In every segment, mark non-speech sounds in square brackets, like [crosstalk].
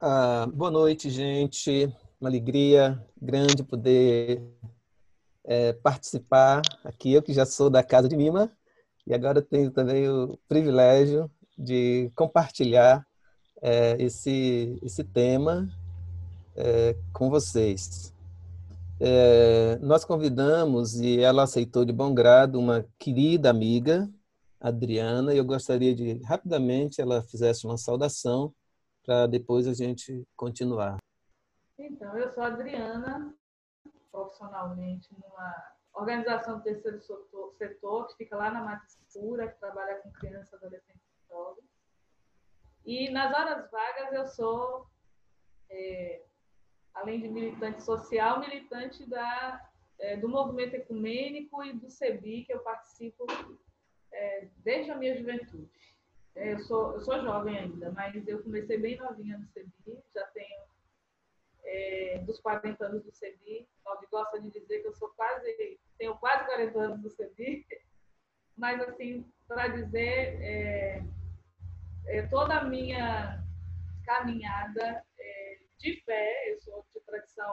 Ah, boa noite, gente. Uma alegria grande poder é, participar aqui. Eu que já sou da Casa de Mima e agora tenho também o privilégio de compartilhar é, esse, esse tema é, com vocês. É, nós convidamos e ela aceitou de bom grado uma querida amiga, Adriana, e eu gostaria de rapidamente ela fizesse uma saudação para depois a gente continuar. Então, eu sou Adriana, profissionalmente numa organização do terceiro setor, que fica lá na Mata Escura, que trabalha com crianças, adolescentes e jovens. E nas horas vagas eu sou, é, além de militante social, militante da, é, do movimento ecumênico e do CEBI, que eu participo é, desde a minha juventude. É, eu, sou, eu sou jovem ainda, mas eu comecei bem novinha no CEBI, já tenho é, dos 40 anos do CEBI. O gosta de dizer que eu sou quase, tenho quase 40 anos do CEBI, [laughs] mas assim, para dizer, é, é, toda a minha caminhada é, de fé, eu sou de tradição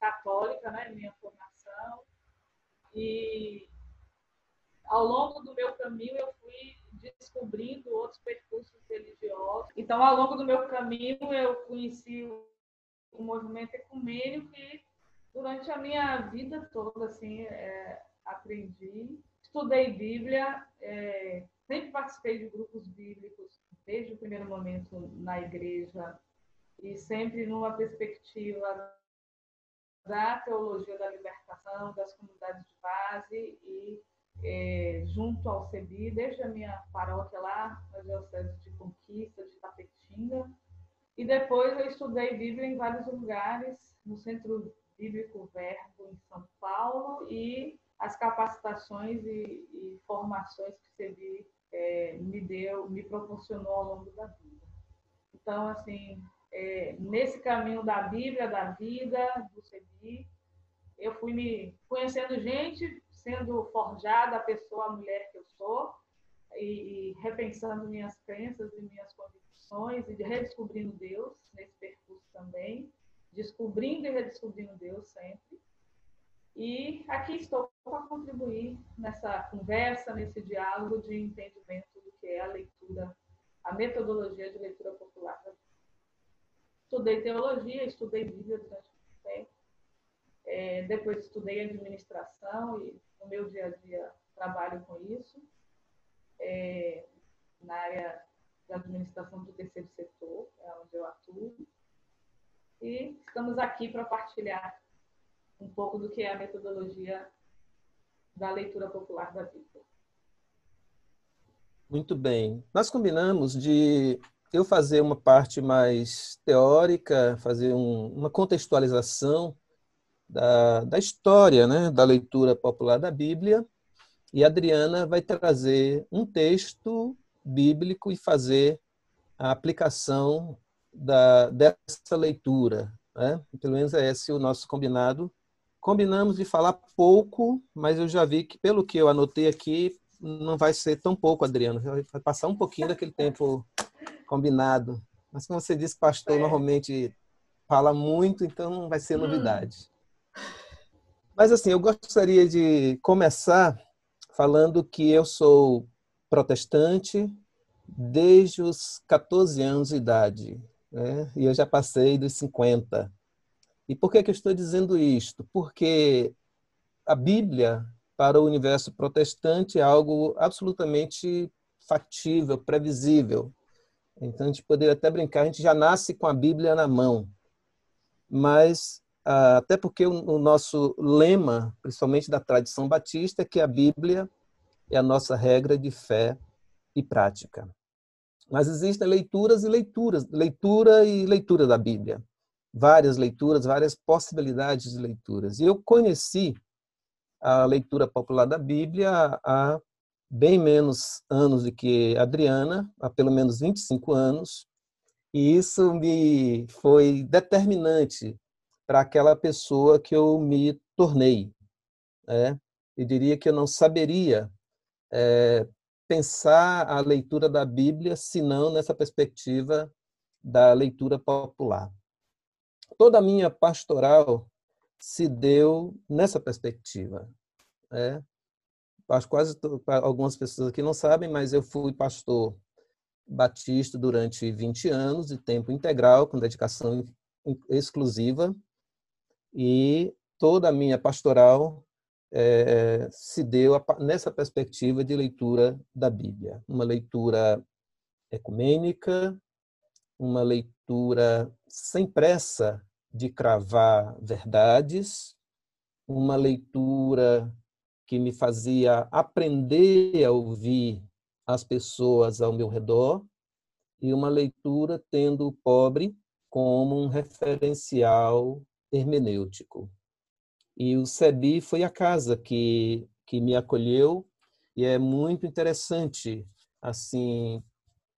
católica, né, minha formação, e ao longo do meu caminho eu fui descobrindo outros percursos religiosos. Então, ao longo do meu caminho, eu conheci o movimento ecumênico e durante a minha vida toda, assim, é, aprendi, estudei Bíblia, é, sempre participei de grupos bíblicos desde o primeiro momento na igreja e sempre numa perspectiva da teologia da libertação, das comunidades de base e é, junto ao CEBI, desde a minha paróquia lá, na Diocese de Conquista, de Tapetinga. E depois eu estudei Bíblia em vários lugares, no Centro Bíblico Verbo, em São Paulo, e as capacitações e, e formações que o CEBI é, me deu, me proporcionou ao longo da vida. Então, assim, é, nesse caminho da Bíblia, da vida, do CEBI, eu fui me conhecendo gente sendo forjada a pessoa, a mulher que eu sou, e, e repensando minhas crenças e minhas convicções e de redescobrindo Deus nesse percurso também, descobrindo e redescobrindo Deus sempre. E aqui estou para contribuir nessa conversa, nesse diálogo de entendimento do que é a leitura, a metodologia de leitura popular. Estudei teologia, estudei Bíblia durante muito tempo. É, depois estudei administração e no meu dia a dia trabalho com isso, é, na área da administração do terceiro setor, é onde eu atuo. E estamos aqui para partilhar um pouco do que é a metodologia da leitura popular da Bíblia. Muito bem. Nós combinamos de eu fazer uma parte mais teórica, fazer um, uma contextualização da, da história né, da leitura popular da Bíblia, e a Adriana vai trazer um texto bíblico e fazer a aplicação da, dessa leitura. Né? Pelo menos é esse o nosso combinado. Combinamos de falar pouco, mas eu já vi que, pelo que eu anotei aqui, não vai ser tão pouco, Adriana. Vai passar um pouquinho daquele tempo combinado. Mas, como você disse, pastor é. normalmente fala muito, então não vai ser novidade. Mas assim, eu gostaria de começar falando que eu sou protestante desde os 14 anos de idade, né? e eu já passei dos 50. E por que, que eu estou dizendo isto? Porque a Bíblia, para o universo protestante, é algo absolutamente factível, previsível. Então, a gente poderia até brincar, a gente já nasce com a Bíblia na mão. Mas até porque o nosso lema, principalmente da tradição batista, é que a Bíblia é a nossa regra de fé e prática. Mas existem leituras e leituras, leitura e leitura da Bíblia. Várias leituras, várias possibilidades de leituras. E eu conheci a leitura popular da Bíblia há bem menos anos do que Adriana, há pelo menos 25 anos, e isso me foi determinante para aquela pessoa que eu me tornei. Né? Eu diria que eu não saberia é, pensar a leitura da Bíblia senão nessa perspectiva da leitura popular. Toda a minha pastoral se deu nessa perspectiva. É, acho quase algumas pessoas aqui não sabem, mas eu fui pastor batista durante 20 anos de tempo integral, com dedicação exclusiva, e toda a minha pastoral é, se deu nessa perspectiva de leitura da Bíblia, uma leitura ecumênica, uma leitura sem pressa de cravar verdades, uma leitura que me fazia aprender a ouvir as pessoas ao meu redor e uma leitura tendo o pobre como um referencial hermenêutico. E o SEBI foi a casa que, que me acolheu e é muito interessante, assim,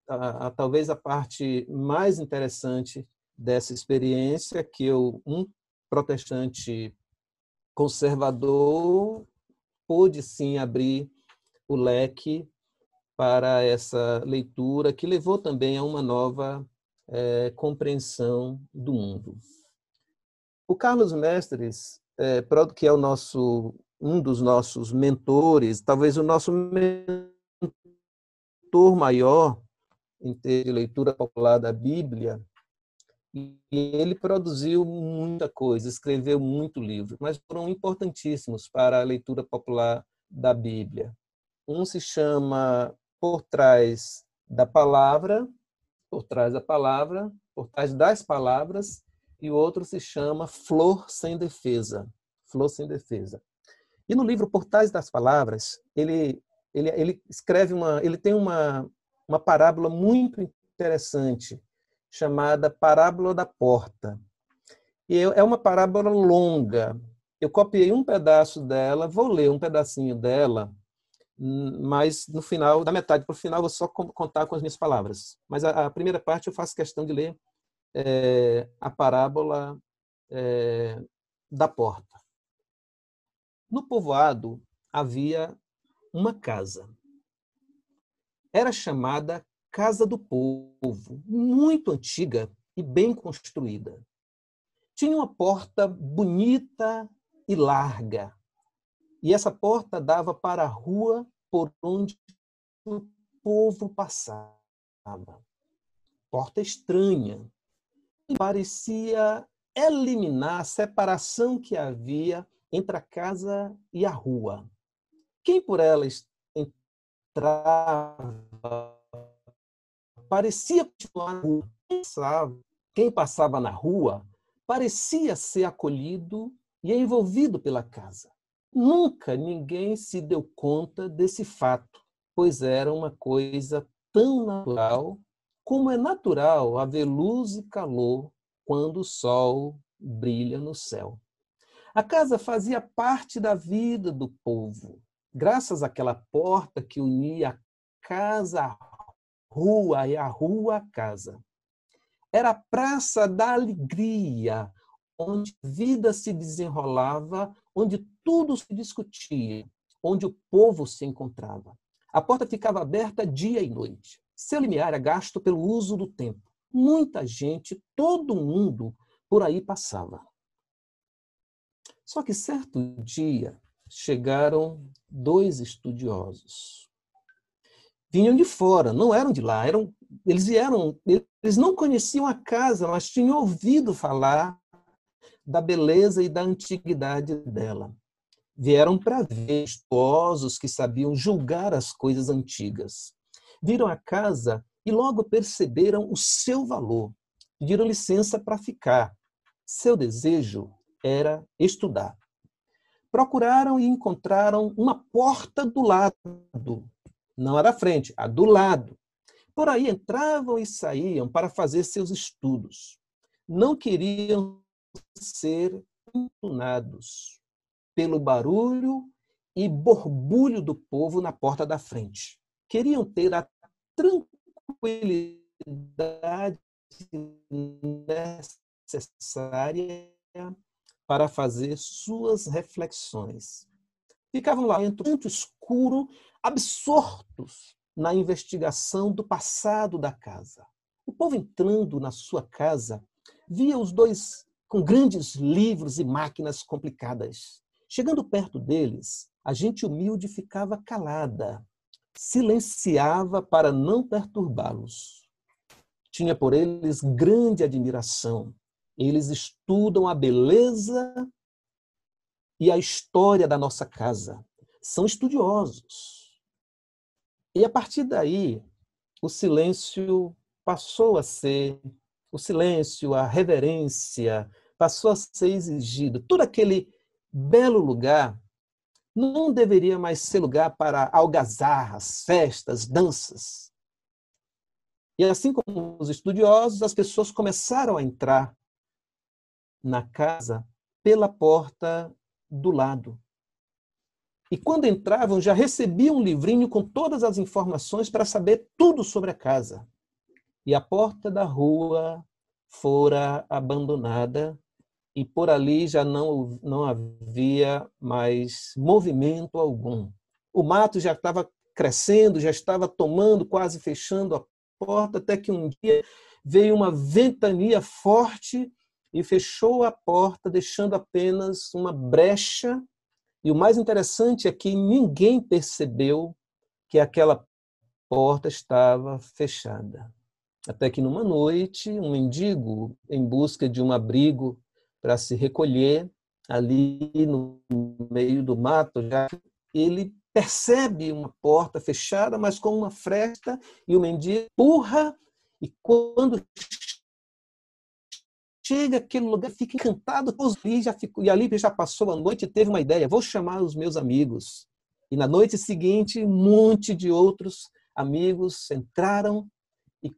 a, a, talvez a parte mais interessante dessa experiência que eu, um protestante conservador, pôde sim abrir o leque para essa leitura que levou também a uma nova é, compreensão do mundo. O Carlos Mestres, é, que é o nosso um dos nossos mentores, talvez o nosso mentor maior em ter de leitura popular da Bíblia, e ele produziu muita coisa, escreveu muito livro, mas foram importantíssimos para a leitura popular da Bíblia. Um se chama Por Trás da Palavra, Por Trás da Palavra, Por Trás das Palavras, e o outro se chama Flor Sem Defesa, Flor Sem Defesa. E no livro Portais das Palavras, ele, ele, ele escreve uma, ele tem uma, uma parábola muito interessante chamada Parábola da Porta. E é uma parábola longa. Eu copiei um pedaço dela, vou ler um pedacinho dela, mas no final, da metade para o final, vou só contar com as minhas palavras. Mas a, a primeira parte eu faço questão de ler é, a parábola é, da porta. No povoado havia uma casa. Era chamada Casa do Povo, muito antiga e bem construída. Tinha uma porta bonita e larga. E essa porta dava para a rua por onde o povo passava. Porta estranha. Parecia eliminar a separação que havia entre a casa e a rua. Quem por ela entrava parecia continuar rua. Quem passava na rua parecia ser acolhido e envolvido pela casa. Nunca ninguém se deu conta desse fato, pois era uma coisa tão natural como é natural haver luz e calor quando o sol brilha no céu. A casa fazia parte da vida do povo, graças àquela porta que unia a casa à rua e a rua à casa. Era a praça da alegria, onde a vida se desenrolava, onde tudo se discutia, onde o povo se encontrava. A porta ficava aberta dia e noite. Seu limiar era gasto pelo uso do tempo. Muita gente, todo mundo por aí passava. Só que certo dia chegaram dois estudiosos. Vinham de fora, não eram de lá, eram, eles vieram, eles não conheciam a casa, mas tinham ouvido falar da beleza e da antiguidade dela. Vieram para ver estudiosos que sabiam julgar as coisas antigas. Viram a casa e logo perceberam o seu valor. Pediram licença para ficar. Seu desejo era estudar. Procuraram e encontraram uma porta do lado, não a da frente, a do lado. Por aí entravam e saíam para fazer seus estudos. Não queriam ser importunados pelo barulho e borbulho do povo na porta da frente. Queriam ter a tranquilidade necessária para fazer suas reflexões. Ficavam lá dentro, muito escuro, absortos na investigação do passado da casa. O povo entrando na sua casa via os dois com grandes livros e máquinas complicadas. Chegando perto deles, a gente humilde ficava calada, silenciava para não perturbá-los. Tinha por eles grande admiração. Eles estudam a beleza e a história da nossa casa. São estudiosos. E a partir daí, o silêncio passou a ser o silêncio, a reverência, passou a ser exigido. Todo aquele belo lugar não deveria mais ser lugar para algazarras, festas, danças. E assim como os estudiosos, as pessoas começaram a entrar na casa pela porta do lado. E quando entravam, já recebiam um livrinho com todas as informações para saber tudo sobre a casa. E a porta da rua fora abandonada e por ali já não, não havia mais movimento algum. O mato já estava crescendo, já estava tomando, quase fechando a porta, até que um dia veio uma ventania forte e fechou a porta, deixando apenas uma brecha. E o mais interessante é que ninguém percebeu que aquela porta estava fechada. Até que numa noite, um mendigo, em busca de um abrigo para se recolher ali no meio do mato, já ele percebe uma porta fechada, mas com uma fresta, e o mendigo empurra, e quando chega aquele lugar, fica encantado, e, já ficou, e ali já passou a noite e teve uma ideia, vou chamar os meus amigos. E na noite seguinte, um monte de outros amigos entraram e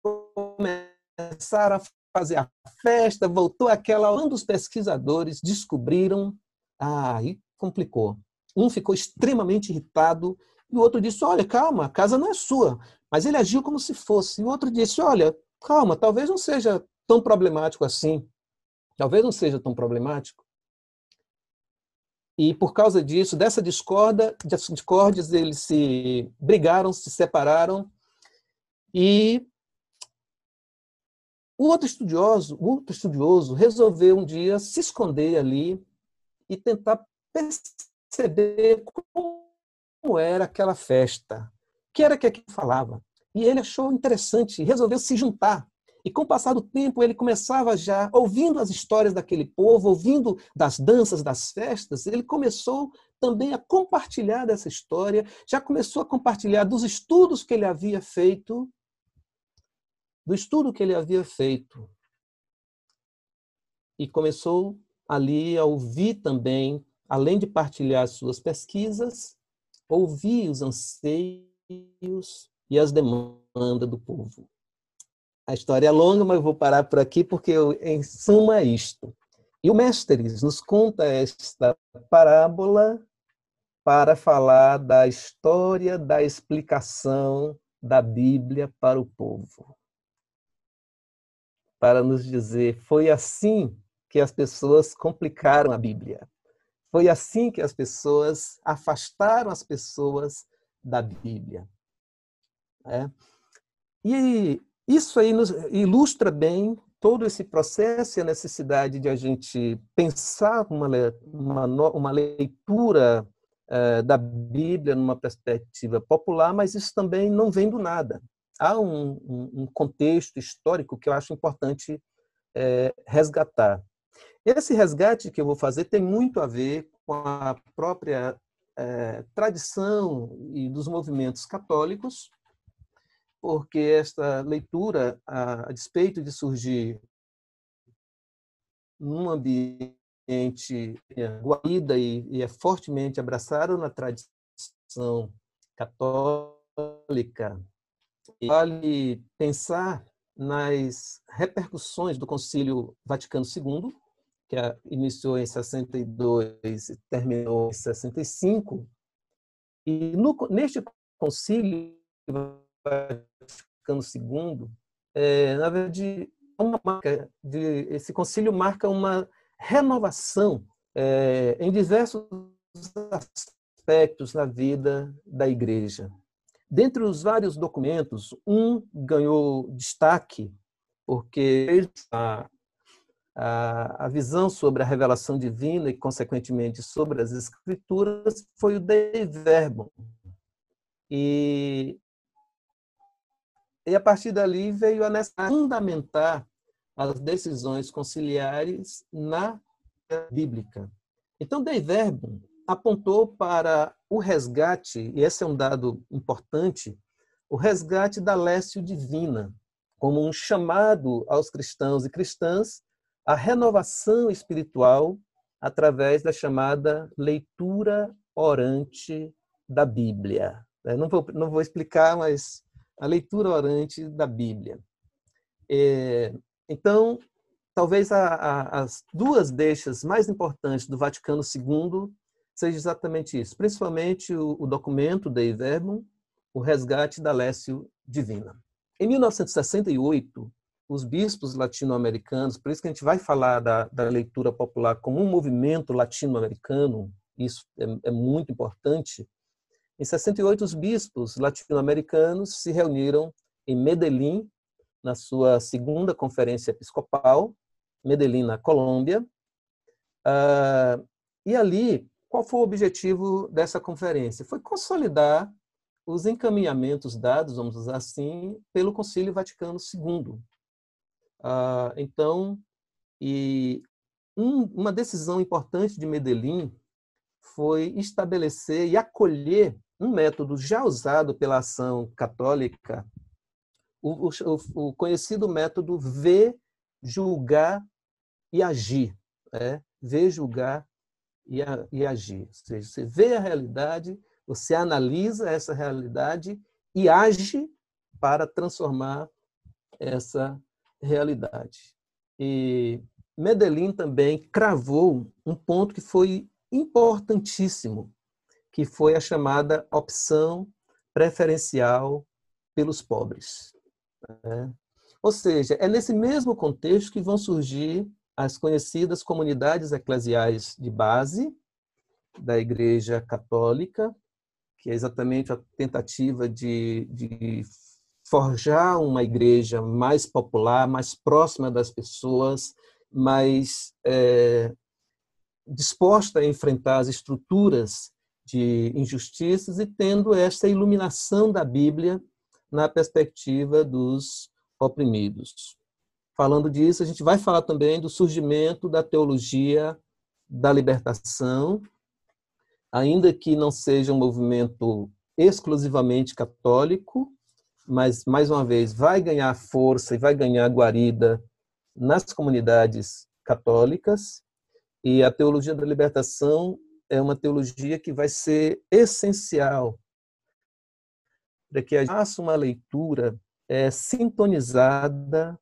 começaram a fazer a festa, voltou aquela. Um dos pesquisadores descobriram. Ah, aí complicou. Um ficou extremamente irritado e o outro disse: Olha, calma, a casa não é sua. Mas ele agiu como se fosse. E o outro disse: Olha, calma, talvez não seja tão problemático assim. Talvez não seja tão problemático. E por causa disso, dessa discorda, discórdias, eles se brigaram, se separaram e o outro estudioso, o outro estudioso resolveu um dia se esconder ali e tentar perceber como era aquela festa, que era que aquilo falava. E ele achou interessante, resolveu se juntar. E com o passar do tempo, ele começava já, ouvindo as histórias daquele povo, ouvindo das danças, das festas, ele começou também a compartilhar dessa história, já começou a compartilhar dos estudos que ele havia feito do estudo que ele havia feito. E começou ali a ouvir também, além de partilhar suas pesquisas, ouvir os anseios e as demandas do povo. A história é longa, mas eu vou parar por aqui porque eu, em suma é isto. E o Mestres nos conta esta parábola para falar da história da explicação da Bíblia para o povo para nos dizer: foi assim que as pessoas complicaram a Bíblia. Foi assim que as pessoas afastaram as pessoas da Bíblia. É. E isso aí nos ilustra bem todo esse processo e a necessidade de a gente pensar uma, uma, uma leitura uh, da Bíblia numa perspectiva popular, mas isso também não vem do nada há um, um, contexto histórico que eu acho importante é, resgatar. Esse resgate que eu vou fazer tem muito a ver com a própria é, tradição e dos movimentos católicos, porque esta leitura, a, a despeito de surgir num ambiente guarida e, e é fortemente abraçado na tradição católica vale pensar nas repercussões do Concílio Vaticano II, que iniciou em 62 e terminou em 65. E no, neste Concílio Vaticano II, é, na verdade, uma marca de, esse concílio marca uma renovação é, em diversos aspectos na vida da Igreja Dentre os vários documentos, um ganhou destaque porque a, a, a, visão sobre a revelação divina e, consequentemente, sobre as escrituras foi o Dei Verbum. E, e a partir dali veio a fundamentar as decisões conciliares na bíblica. Então, Dei Verbum apontou para o resgate, e esse é um dado importante, o resgate da lécio divina, como um chamado aos cristãos e cristãs à renovação espiritual através da chamada leitura orante da Bíblia. Não vou, não vou explicar, mas a leitura orante da Bíblia. É, então, talvez a, a, as duas deixas mais importantes do Vaticano II seja exatamente isso, principalmente o, o documento Dei Verbum, o resgate da Lécio Divina. Em 1968, os bispos latino-americanos, por isso que a gente vai falar da, da leitura popular como um movimento latino-americano, isso é, é muito importante. Em 68, os bispos latino-americanos se reuniram em Medellín, na sua segunda conferência episcopal, Medellín, na Colômbia. Uh, e ali qual foi o objetivo dessa conferência? Foi consolidar os encaminhamentos dados, vamos usar assim, pelo Concílio Vaticano II. Ah, então, e um, uma decisão importante de Medellín foi estabelecer e acolher um método já usado pela ação católica, o, o, o conhecido método ver, julgar e agir. É? Ver, julgar e, a, e agir. Ou seja, você vê a realidade, você analisa essa realidade e age para transformar essa realidade. E Medellín também cravou um ponto que foi importantíssimo, que foi a chamada opção preferencial pelos pobres. Né? Ou seja, é nesse mesmo contexto que vão surgir as conhecidas comunidades eclesiais de base da Igreja Católica, que é exatamente a tentativa de, de forjar uma igreja mais popular, mais próxima das pessoas, mais é, disposta a enfrentar as estruturas de injustiças e tendo esta iluminação da Bíblia na perspectiva dos oprimidos. Falando disso, a gente vai falar também do surgimento da teologia da libertação, ainda que não seja um movimento exclusivamente católico, mas, mais uma vez, vai ganhar força e vai ganhar guarida nas comunidades católicas. E a teologia da libertação é uma teologia que vai ser essencial para que a gente faça uma leitura é, sintonizada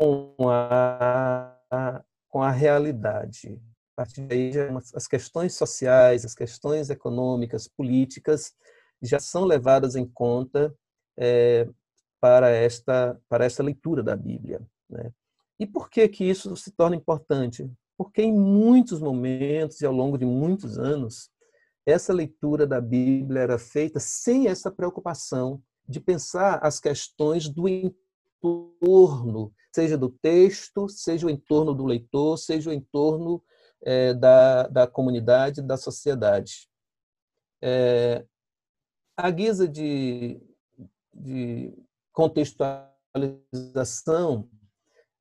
com a, com a realidade. A partir daí, as questões sociais, as questões econômicas, políticas, já são levadas em conta é, para, esta, para esta leitura da Bíblia. Né? E por que, que isso se torna importante? Porque em muitos momentos e ao longo de muitos anos, essa leitura da Bíblia era feita sem essa preocupação de pensar as questões do entorno, seja do texto, seja o entorno do leitor, seja o entorno é, da, da comunidade, da sociedade. É, a guisa de, de contextualização,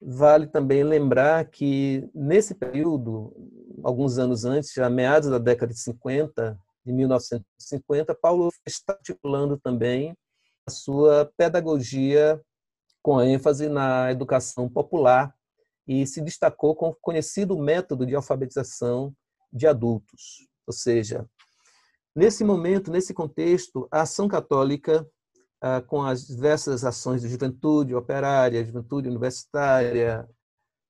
vale também lembrar que, nesse período, alguns anos antes, já meados da década de 50, de 1950, Paulo está articulando também a sua pedagogia com ênfase na educação popular e se destacou com o conhecido método de alfabetização de adultos. Ou seja, nesse momento, nesse contexto, a ação católica, ah, com as diversas ações de juventude operária, juventude universitária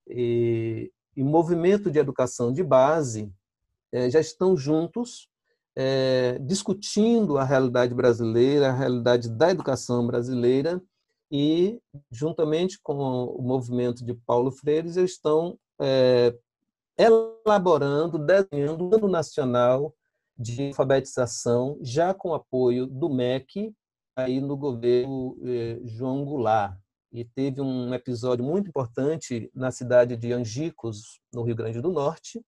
e, e movimento de educação de base, eh, já estão juntos é, discutindo a realidade brasileira, a realidade da educação brasileira, e, juntamente com o movimento de Paulo Freire, eles estão é, elaborando, desenhando o Ano Nacional de alfabetização, já com apoio do MEC, aí no governo eh, João Goulart. E teve um episódio muito importante na cidade de Angicos, no Rio Grande do Norte,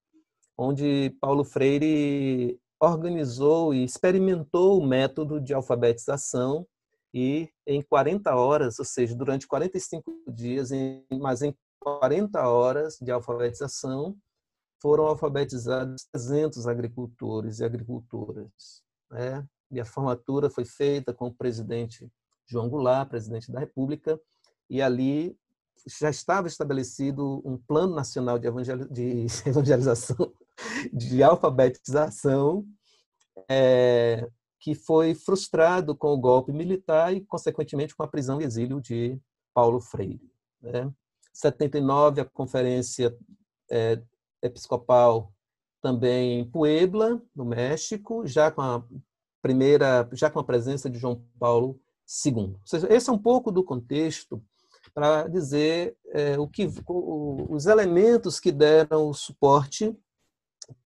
onde Paulo Freire organizou e experimentou o método de alfabetização e em 40 horas, ou seja, durante 45 dias, mas em 40 horas de alfabetização, foram alfabetizados 300 agricultores e agricultoras. Né? E a formatura foi feita com o presidente João Goulart, presidente da República, e ali já estava estabelecido um plano nacional de, [laughs] evangelização, de alfabetização, é, que foi frustrado com o golpe militar e, consequentemente, com a prisão e exílio de Paulo Freire. Né? 79, a Conferência é, Episcopal também em Puebla, no México, já com a primeira, já com a presença de João Paulo II. Ou seja, esse é um pouco do contexto para dizer é, o que, o, os elementos que deram o suporte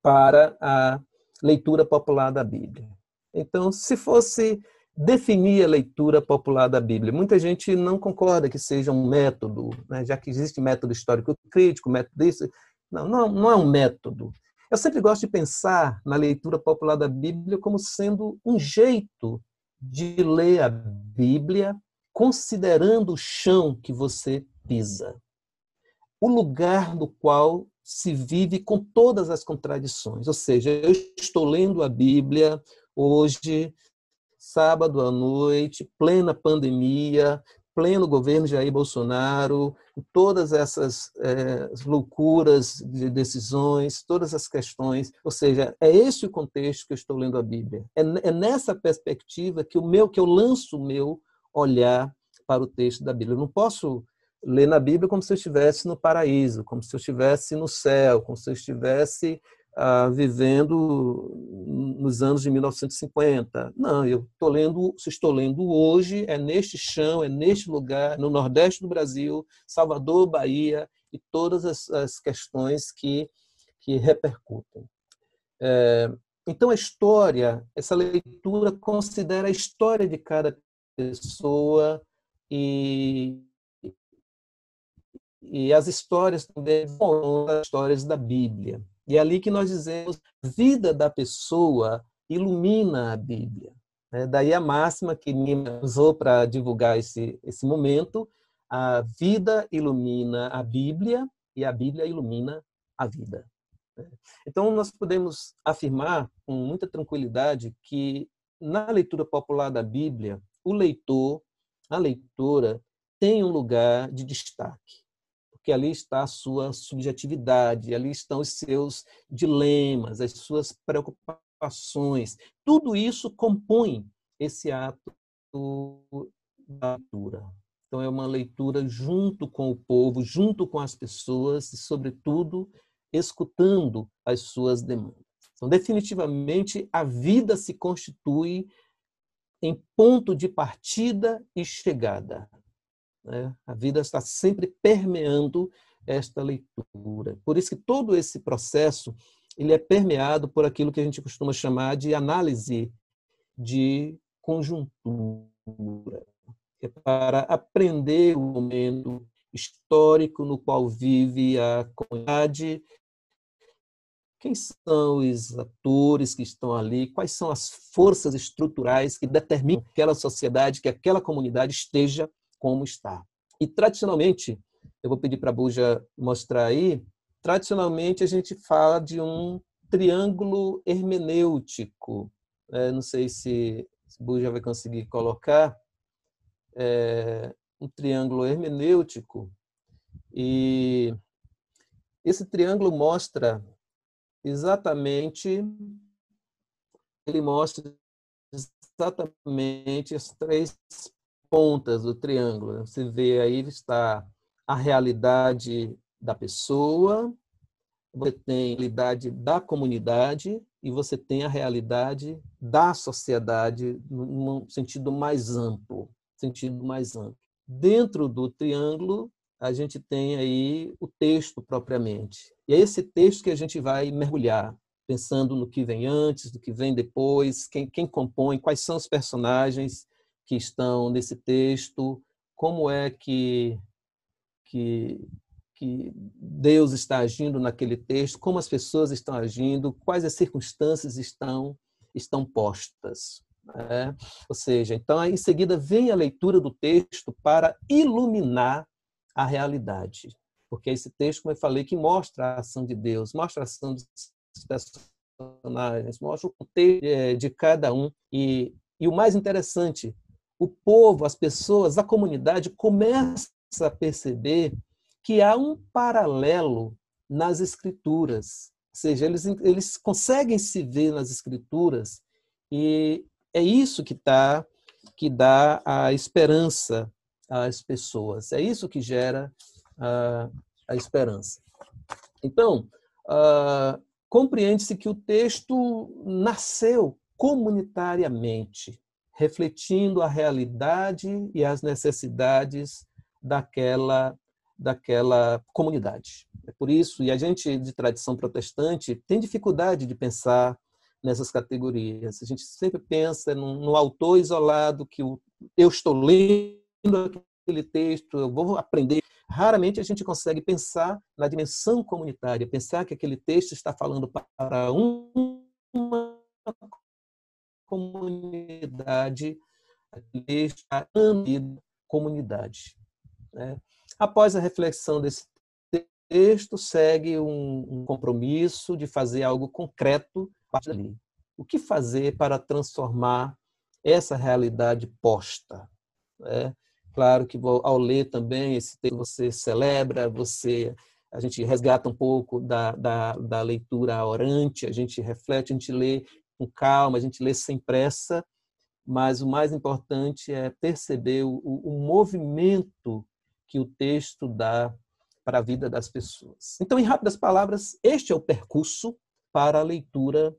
para a leitura popular da Bíblia. Então, se fosse definir a leitura popular da Bíblia, muita gente não concorda que seja um método, né? já que existe método histórico crítico, método isso. Não, não, não é um método. Eu sempre gosto de pensar na leitura popular da Bíblia como sendo um jeito de ler a Bíblia considerando o chão que você pisa, o lugar no qual se vive com todas as contradições. Ou seja, eu estou lendo a Bíblia hoje, sábado à noite, plena pandemia, pleno governo Jair Bolsonaro, todas essas é, loucuras de decisões, todas as questões, ou seja, é esse o contexto que eu estou lendo a Bíblia. É, é nessa perspectiva que o meu que eu lanço o meu olhar para o texto da Bíblia. Eu não posso ler na Bíblia como se eu estivesse no paraíso, como se eu estivesse no céu, como se eu estivesse ah, vivendo nos anos de 1950. Não, eu estou lendo, se estou lendo hoje, é neste chão, é neste lugar, no Nordeste do Brasil, Salvador, Bahia, e todas as, as questões que, que repercutem. É, então, a história, essa leitura considera a história de cada pessoa e, e as histórias também são as histórias da Bíblia. E é ali que nós dizemos, vida da pessoa ilumina a Bíblia. É, daí a máxima que Nima usou para divulgar esse, esse momento, a vida ilumina a Bíblia e a Bíblia ilumina a vida. Né? Então, nós podemos afirmar com muita tranquilidade que, na leitura popular da Bíblia, o leitor, a leitora, tem um lugar de destaque porque ali está a sua subjetividade, ali estão os seus dilemas, as suas preocupações. Tudo isso compõe esse ato da leitura. Então, é uma leitura junto com o povo, junto com as pessoas e, sobretudo, escutando as suas demandas. Então, definitivamente, a vida se constitui em ponto de partida e chegada. Né? A vida está sempre permeando esta leitura. Por isso que todo esse processo ele é permeado por aquilo que a gente costuma chamar de análise de conjuntura, é para aprender o momento histórico no qual vive a comunidade, quem são os atores que estão ali, quais são as forças estruturais que determinam que aquela sociedade, que aquela comunidade esteja como está. E tradicionalmente, eu vou pedir para a Buja mostrar aí, tradicionalmente a gente fala de um triângulo hermenêutico. É, não sei se, se Buja vai conseguir colocar. É, um triângulo hermenêutico. E esse triângulo mostra exatamente ele mostra exatamente as três pontas do triângulo. Você vê aí está a realidade da pessoa, você tem a realidade da comunidade e você tem a realidade da sociedade num sentido mais amplo, sentido mais amplo. Dentro do triângulo, a gente tem aí o texto propriamente. E é esse texto que a gente vai mergulhar. pensando no que vem antes, do que vem depois, quem, quem compõe, quais são os personagens que estão nesse texto, como é que, que, que Deus está agindo naquele texto, como as pessoas estão agindo, quais as circunstâncias estão, estão postas. Né? Ou seja, então, em seguida, vem a leitura do texto para iluminar a realidade. Porque esse texto, como eu falei, que mostra a ação de Deus, mostra a ação dos personagens, mostra o contexto é, de cada um. E, e o mais interessante, o povo, as pessoas, a comunidade começa a perceber que há um paralelo nas escrituras. Ou seja, eles, eles conseguem se ver nas escrituras e é isso que, tá, que dá a esperança às pessoas. É isso que gera a, a esperança. Então, uh, compreende-se que o texto nasceu comunitariamente, refletindo a realidade e as necessidades daquela daquela comunidade. É por isso, e a gente de tradição protestante tem dificuldade de pensar nessas categorias. A gente sempre pensa no, autor isolado que o, eu estou lendo aquele texto, eu vou aprender. Raramente a gente consegue pensar na dimensão comunitária, pensar que aquele texto está falando para uma comunidade, está comunidade. Né? Após a reflexão desse texto, segue um, um compromisso de fazer algo concreto ali. O que fazer para transformar essa realidade posta? É, claro que ao ler também esse texto você celebra, você a gente resgata um pouco da, da, da leitura orante, a gente reflete, a gente lê com calma, a gente lê sem pressa, mas o mais importante é perceber o, o movimento que o texto dá para a vida das pessoas. Então, em rápidas palavras, este é o percurso para a leitura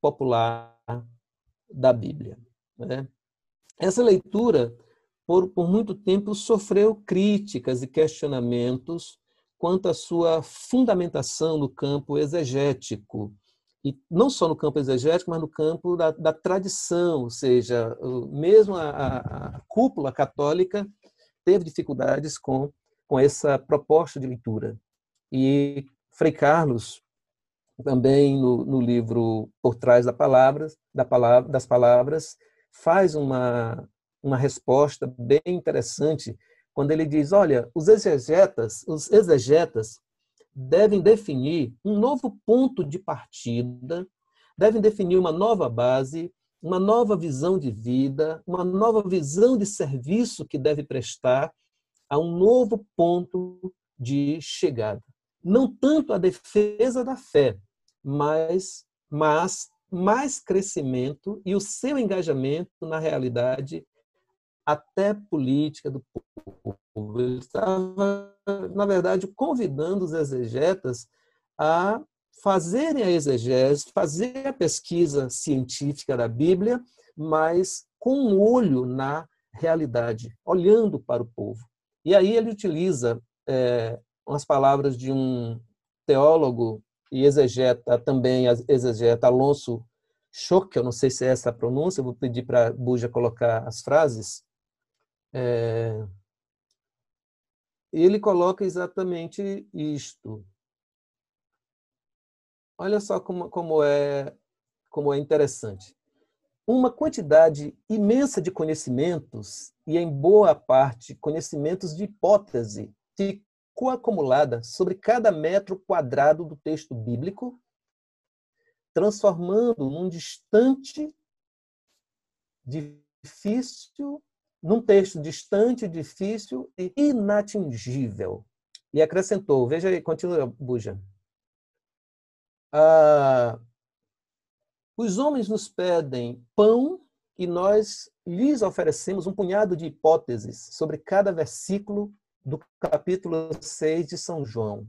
popular da Bíblia. Né? Essa leitura, por, por muito tempo, sofreu críticas e questionamentos quanto à sua fundamentação no campo exegético. E não só no campo exegético, mas no campo da, da tradição, ou seja, mesmo a, a, cúpula católica teve dificuldades com, com essa proposta de leitura. E Frei Carlos, também no, no livro Por Trás da palavra, da palavra, das Palavras, faz uma, uma resposta bem interessante quando ele diz: olha, os exegetas, os exegetas devem definir um novo ponto de partida, devem definir uma nova base, uma nova visão de vida, uma nova visão de serviço que deve prestar a um novo ponto de chegada. Não tanto a defesa da fé, mas, mas mais crescimento e o seu engajamento na realidade até política do povo. Ele estava, na verdade, convidando os exegetas a fazerem a exegese, fazer a pesquisa científica da Bíblia, mas com um olho na realidade, olhando para o povo. E aí ele utiliza é, umas palavras de um teólogo e exegeta também, exegeta Alonso Schock, eu não sei se é essa a pronúncia, vou pedir para a Buja colocar as frases. É, ele coloca exatamente isto. Olha só como, como, é, como é interessante. Uma quantidade imensa de conhecimentos, e em boa parte conhecimentos de hipótese, ficou acumulada sobre cada metro quadrado do texto bíblico, transformando num distante, difícil, num texto distante, difícil e inatingível. E acrescentou, veja aí, continua, Buja. Ah, os homens nos pedem pão e nós lhes oferecemos um punhado de hipóteses sobre cada versículo do capítulo 6 de São João.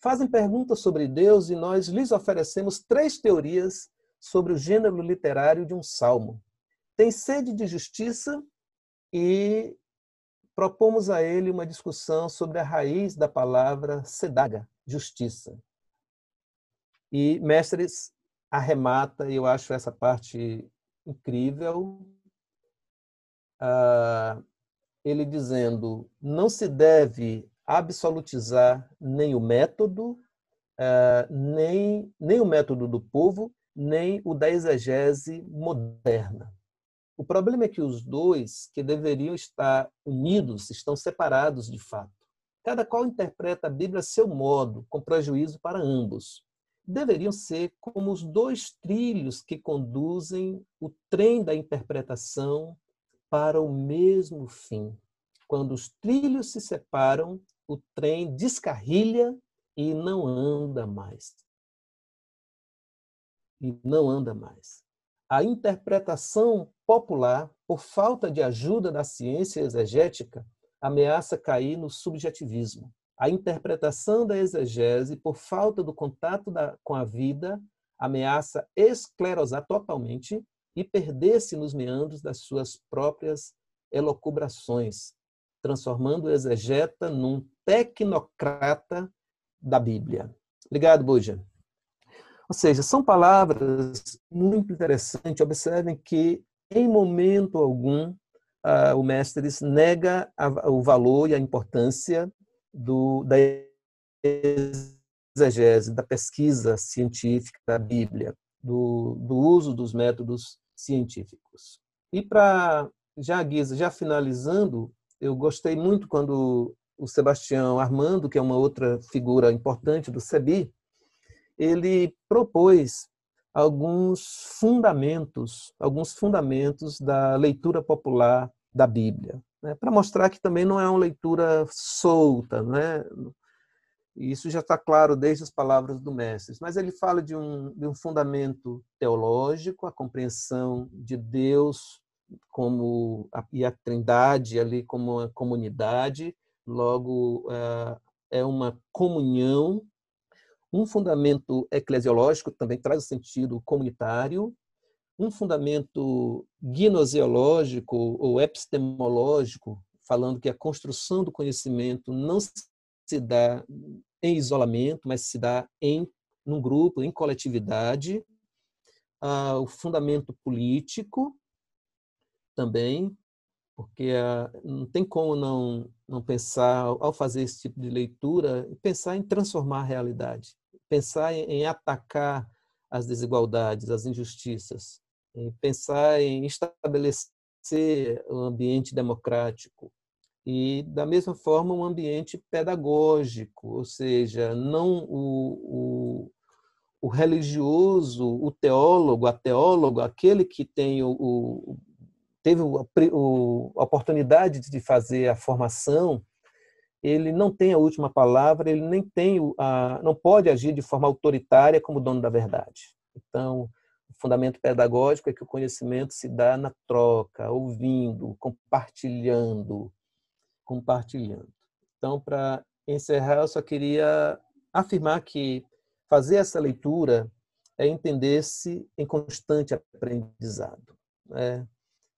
Fazem perguntas sobre Deus e nós lhes oferecemos três teorias sobre o gênero literário de um salmo. Tem sede de justiça e propomos a ele uma discussão sobre a raiz da palavra sedaga, justiça. E mestres arremata, e eu acho essa parte incrível, uh, ele dizendo: não se deve absolutizar nem o método, uh, nem, nem o método do povo, nem o da exegese moderna. O problema é que os dois, que deveriam estar unidos, estão separados de fato. Cada qual interpreta a Bíblia a seu modo, com prejuízo para ambos. Deveriam ser como os dois trilhos que conduzem o trem da interpretação para o mesmo fim. Quando os trilhos se separam, o trem descarrilha e não anda mais. E não anda mais. A interpretação popular, por falta de ajuda da ciência exegética, ameaça cair no subjetivismo. A interpretação da exegese, por falta do contato da, com a vida, ameaça esclerosar totalmente e perder-se nos meandros das suas próprias elocubrações, transformando o exegeta num tecnocrata da Bíblia. Obrigado, Buja. Ou seja, são palavras muito interessantes. Observem que, em momento algum, uh, o Mestres nega o valor e a importância do, da exegese, da pesquisa científica da Bíblia, do, do uso dos métodos científicos. E para já Guisa, já finalizando, eu gostei muito quando o Sebastião Armando, que é uma outra figura importante do SEBI, ele propôs alguns fundamentos, alguns fundamentos da leitura popular da Bíblia, né? para mostrar que também não é uma leitura solta, né? Isso já está claro desde as palavras do mestre. Mas ele fala de um, de um fundamento teológico, a compreensão de Deus como a, e a Trindade ali como uma comunidade, logo é, é uma comunhão um fundamento eclesiológico também traz o sentido comunitário, um fundamento gnoseológico ou epistemológico, falando que a construção do conhecimento não se dá em isolamento, mas se dá em num grupo, em coletividade. Ah, o fundamento político também, porque ah, não tem como não, não pensar, ao fazer esse tipo de leitura, pensar em transformar a realidade pensar em atacar as desigualdades, as injustiças, em pensar em estabelecer um ambiente democrático e, da mesma forma, um ambiente pedagógico, ou seja, não o, o, o religioso, o teólogo, a teólogo, aquele que tem o, o teve a oportunidade de fazer a formação ele não tem a última palavra, ele nem tem a, não pode agir de forma autoritária como dono da verdade. Então, o fundamento pedagógico é que o conhecimento se dá na troca, ouvindo, compartilhando, compartilhando. Então, para encerrar, eu só queria afirmar que fazer essa leitura é entender-se em constante aprendizado. Né?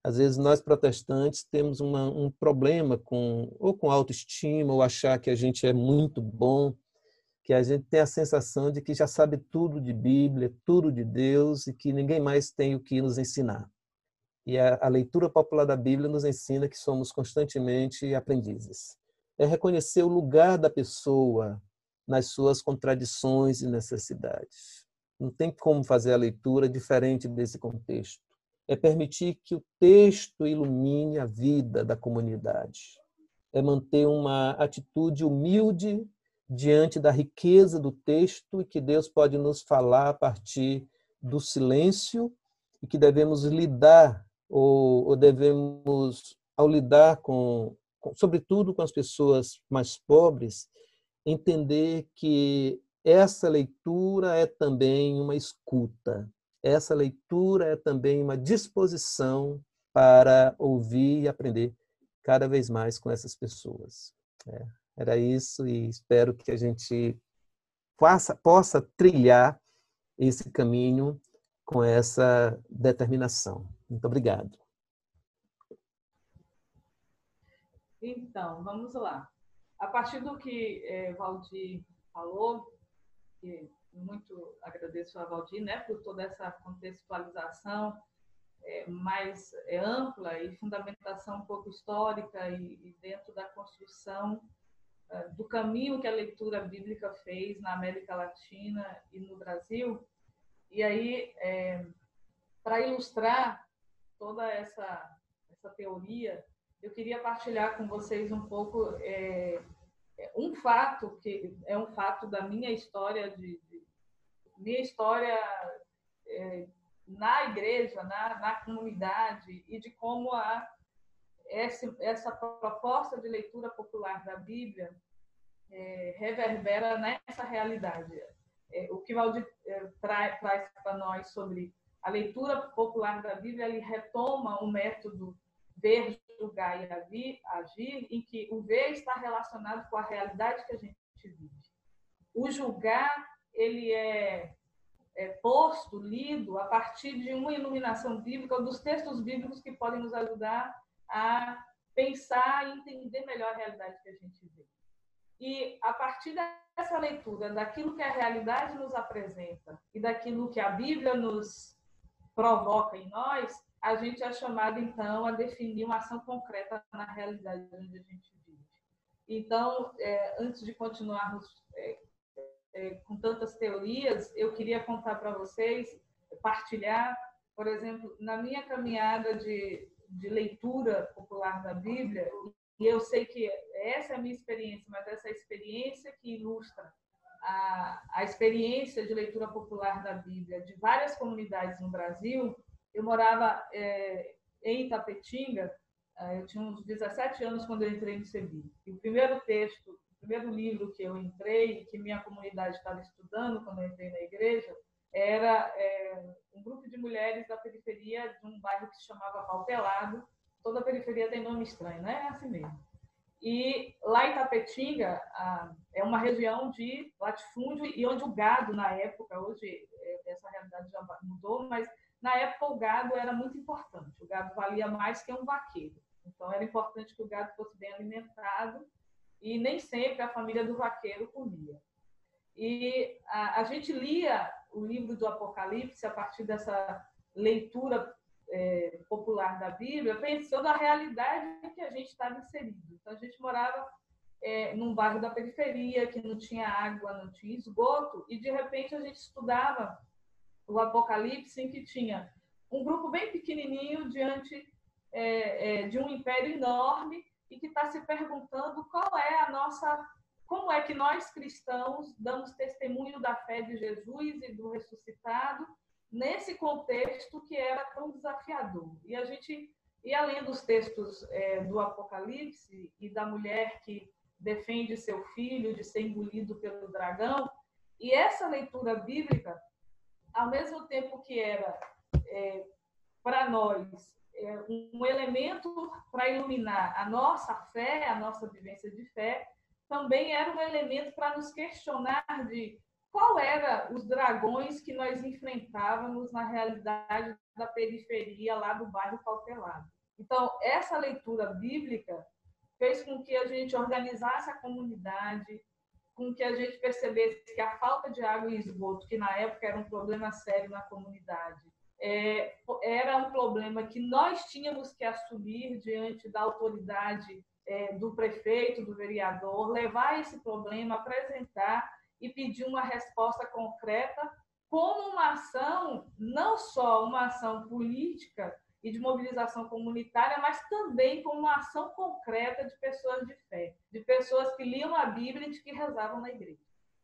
Às vezes nós protestantes temos uma, um problema com ou com autoestima ou achar que a gente é muito bom, que a gente tem a sensação de que já sabe tudo de Bíblia, tudo de Deus e que ninguém mais tem o que nos ensinar. E a, a leitura popular da Bíblia nos ensina que somos constantemente aprendizes. É reconhecer o lugar da pessoa nas suas contradições e necessidades. Não tem como fazer a leitura diferente desse contexto é permitir que o texto ilumine a vida da comunidade. É manter uma atitude humilde diante da riqueza do texto e que Deus pode nos falar a partir do silêncio e que devemos lidar ou, ou devemos ao lidar com, com, sobretudo com as pessoas mais pobres, entender que essa leitura é também uma escuta, essa leitura é também uma disposição para ouvir e aprender cada vez mais com essas pessoas. É, era isso e espero que a gente possa, possa trilhar esse caminho com essa determinação. Muito obrigado. Então, vamos lá. A partir do que é, Valdir falou, e muito agradeço a Valdir né, por toda essa contextualização é, mais é, ampla e fundamentação um pouco histórica e, e dentro da construção é, do caminho que a leitura bíblica fez na América Latina e no Brasil. E aí, é, para ilustrar toda essa, essa teoria, eu queria partilhar com vocês um pouco é, é, um fato que é um fato da minha história de, de minha história é, na igreja, na, na comunidade e de como a essa, essa proposta de leitura popular da Bíblia é, reverbera nessa realidade. É, o que Valdir é, traz, traz para nós sobre a leitura popular da Bíblia, ele retoma o método ver, julgar e agir, em que o ver está relacionado com a realidade que a gente vive. O julgar, ele é, é posto, lido, a partir de uma iluminação bíblica, dos textos bíblicos que podem nos ajudar a pensar e entender melhor a realidade que a gente vê. E a partir dessa leitura, daquilo que a realidade nos apresenta e daquilo que a Bíblia nos provoca em nós, a gente é chamado, então, a definir uma ação concreta na realidade onde a gente vive. Então, é, antes de continuarmos é, com tantas teorias, eu queria contar para vocês, partilhar, por exemplo, na minha caminhada de, de leitura popular da Bíblia, e eu sei que essa é a minha experiência, mas essa é experiência que ilustra a, a experiência de leitura popular da Bíblia de várias comunidades no Brasil, eu morava é, em Itapetinga, é, eu tinha uns 17 anos quando eu entrei no CEBI. E o primeiro texto, primeiro livro que eu entrei, que minha comunidade estava estudando quando eu entrei na igreja, era é, um grupo de mulheres da periferia de um bairro que se chamava Palpelado. Toda periferia tem nome estranho, né? É assim mesmo. E lá em Tapetinga é uma região de latifúndio e onde o gado, na época, hoje é, essa realidade já mudou, mas na época, o gado era muito importante. O gado valia mais que um vaqueiro. Então, era importante que o gado fosse bem alimentado e nem sempre a família do vaqueiro comia. E a, a gente lia o livro do Apocalipse a partir dessa leitura é, popular da Bíblia, pensando a realidade em que a gente estava inserido. Então, a gente morava é, num bairro da periferia, que não tinha água, não tinha esgoto, e de repente a gente estudava o Apocalipse, em que tinha um grupo bem pequenininho diante é, é, de um império enorme e que está se perguntando qual é a nossa, como é que nós cristãos damos testemunho da fé de Jesus e do ressuscitado nesse contexto que era tão desafiador. E a gente e além dos textos é, do Apocalipse e da mulher que defende seu filho de ser engolido pelo dragão, e essa leitura bíblica ao mesmo tempo que era é, para nós um elemento para iluminar a nossa fé, a nossa vivência de fé, também era um elemento para nos questionar de qual era os dragões que nós enfrentávamos na realidade da periferia lá do bairro Cautelado. Então, essa leitura bíblica fez com que a gente organizasse a comunidade, com que a gente percebesse que a falta de água e esgoto, que na época era um problema sério na comunidade, é, era um problema que nós tínhamos que assumir diante da autoridade é, do prefeito, do vereador, levar esse problema, apresentar e pedir uma resposta concreta como uma ação, não só uma ação política, e de mobilização comunitária, mas também com uma ação concreta de pessoas de fé, de pessoas que liam a Bíblia e de que rezavam na igreja.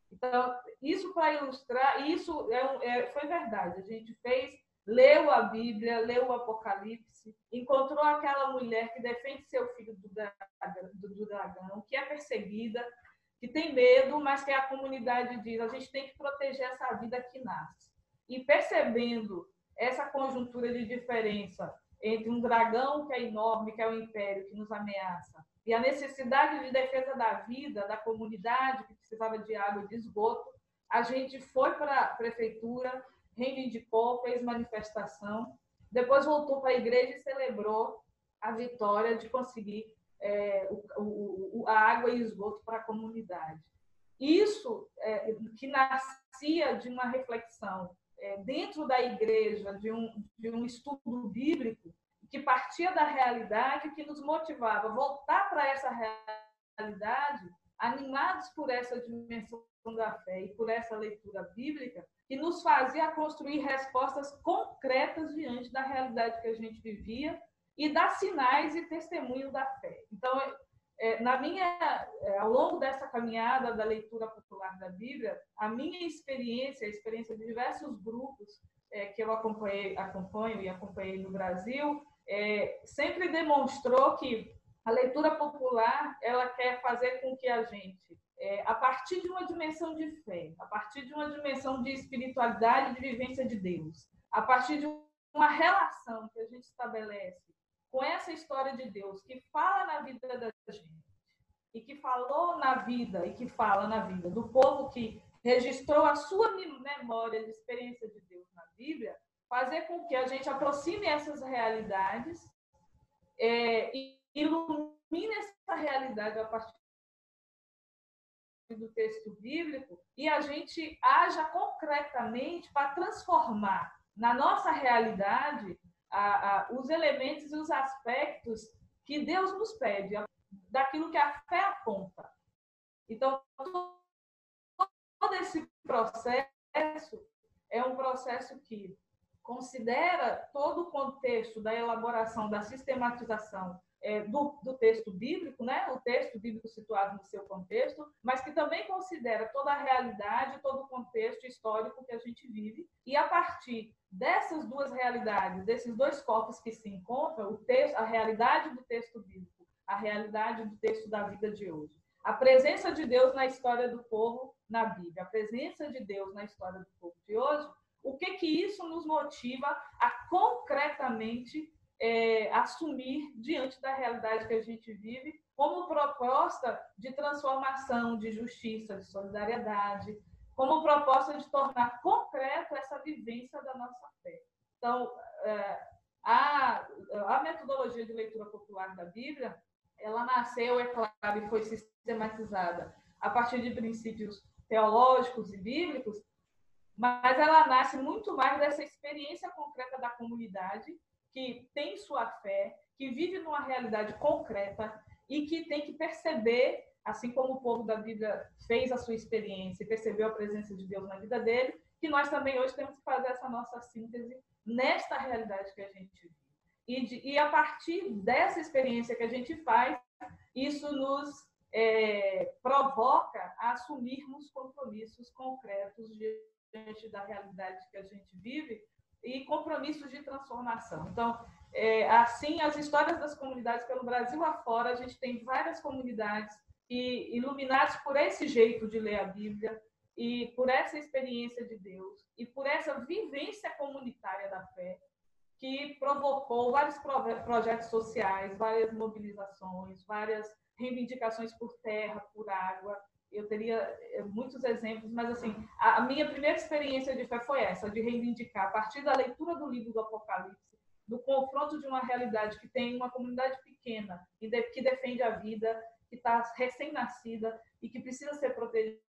Então, isso para ilustrar, isso é, é, foi verdade. A gente fez, leu a Bíblia, leu o Apocalipse, encontrou aquela mulher que defende seu filho do, dragão, que é perseguida, que tem medo, mas que a comunidade diz: a gente tem que proteger essa vida que nasce. E percebendo essa conjuntura de diferença entre um dragão que é enorme, que é o império, que nos ameaça, e a necessidade de defesa da vida, da comunidade que precisava de água e de esgoto, a gente foi para a prefeitura, reivindicou, fez manifestação, depois voltou para a igreja e celebrou a vitória de conseguir é, o, o, a água e esgoto para a comunidade. Isso é, que nascia de uma reflexão é, dentro da igreja, de um, de um estudo bíblico, que partia da realidade, que nos motivava a voltar para essa realidade, animados por essa dimensão da fé e por essa leitura bíblica, que nos fazia construir respostas concretas diante da realidade que a gente vivia e dar sinais e testemunho da fé. Então, é, na minha, é, ao longo dessa caminhada da leitura popular da Bíblia, a minha experiência, a experiência de diversos grupos é, que eu acompanhei, acompanho e acompanhei no Brasil, é, sempre demonstrou que a leitura popular ela quer fazer com que a gente, é, a partir de uma dimensão de fé, a partir de uma dimensão de espiritualidade, de vivência de Deus, a partir de uma relação que a gente estabelece com essa história de Deus que fala na vida da gente e que falou na vida e que fala na vida do povo que registrou a sua memória de experiência de Deus na Bíblia, fazer com que a gente aproxime essas realidades é, e ilumine essa realidade a partir do texto bíblico e a gente haja concretamente para transformar na nossa realidade a, a, os elementos e os aspectos que Deus nos pede, daquilo que a fé aponta. Então, todo esse processo é um processo que considera todo o contexto da elaboração, da sistematização é, do, do, texto bíblico, né? o texto bíblico situado no seu contexto, mas que também considera toda a realidade, todo o contexto histórico que a gente vive, e a partir dessas duas realidades, desses dois corpos que se encontram, o texto, a realidade do texto bíblico, a realidade do texto da vida de hoje. A presença de Deus na história do povo na Bíblia, a presença de Deus na história do povo de hoje, o que que isso nos motiva a concretamente é, assumir diante da realidade que a gente vive como proposta de transformação, de justiça, de solidariedade, como proposta de tornar concreto essa vivência da nossa fé. Então, é, a, a metodologia de leitura popular da Bíblia, ela nasceu, é claro, e foi sistematizada a partir de princípios teológicos e bíblicos, mas ela nasce muito mais dessa experiência concreta da comunidade que tem sua fé, que vive numa realidade concreta e que tem que perceber assim como o povo da Bíblia fez a sua experiência e percebeu a presença de Deus na vida dele, que nós também hoje temos que fazer essa nossa síntese nesta realidade que a gente vive. E, de, e a partir dessa experiência que a gente faz, isso nos é, provoca a assumirmos compromissos concretos diante da realidade que a gente vive e compromissos de transformação. Então, é, assim, as histórias das comunidades pelo Brasil afora, a gente tem várias comunidades e iluminados por esse jeito de ler a Bíblia e por essa experiência de Deus e por essa vivência comunitária da fé que provocou vários projetos sociais, várias mobilizações, várias reivindicações por terra, por água. Eu teria eh, muitos exemplos, mas assim, a minha primeira experiência de fé foi essa, de reivindicar a partir da leitura do livro do Apocalipse, do confronto de uma realidade que tem uma comunidade pequena que defende a vida, que está recém-nascida e que precisa ser protegida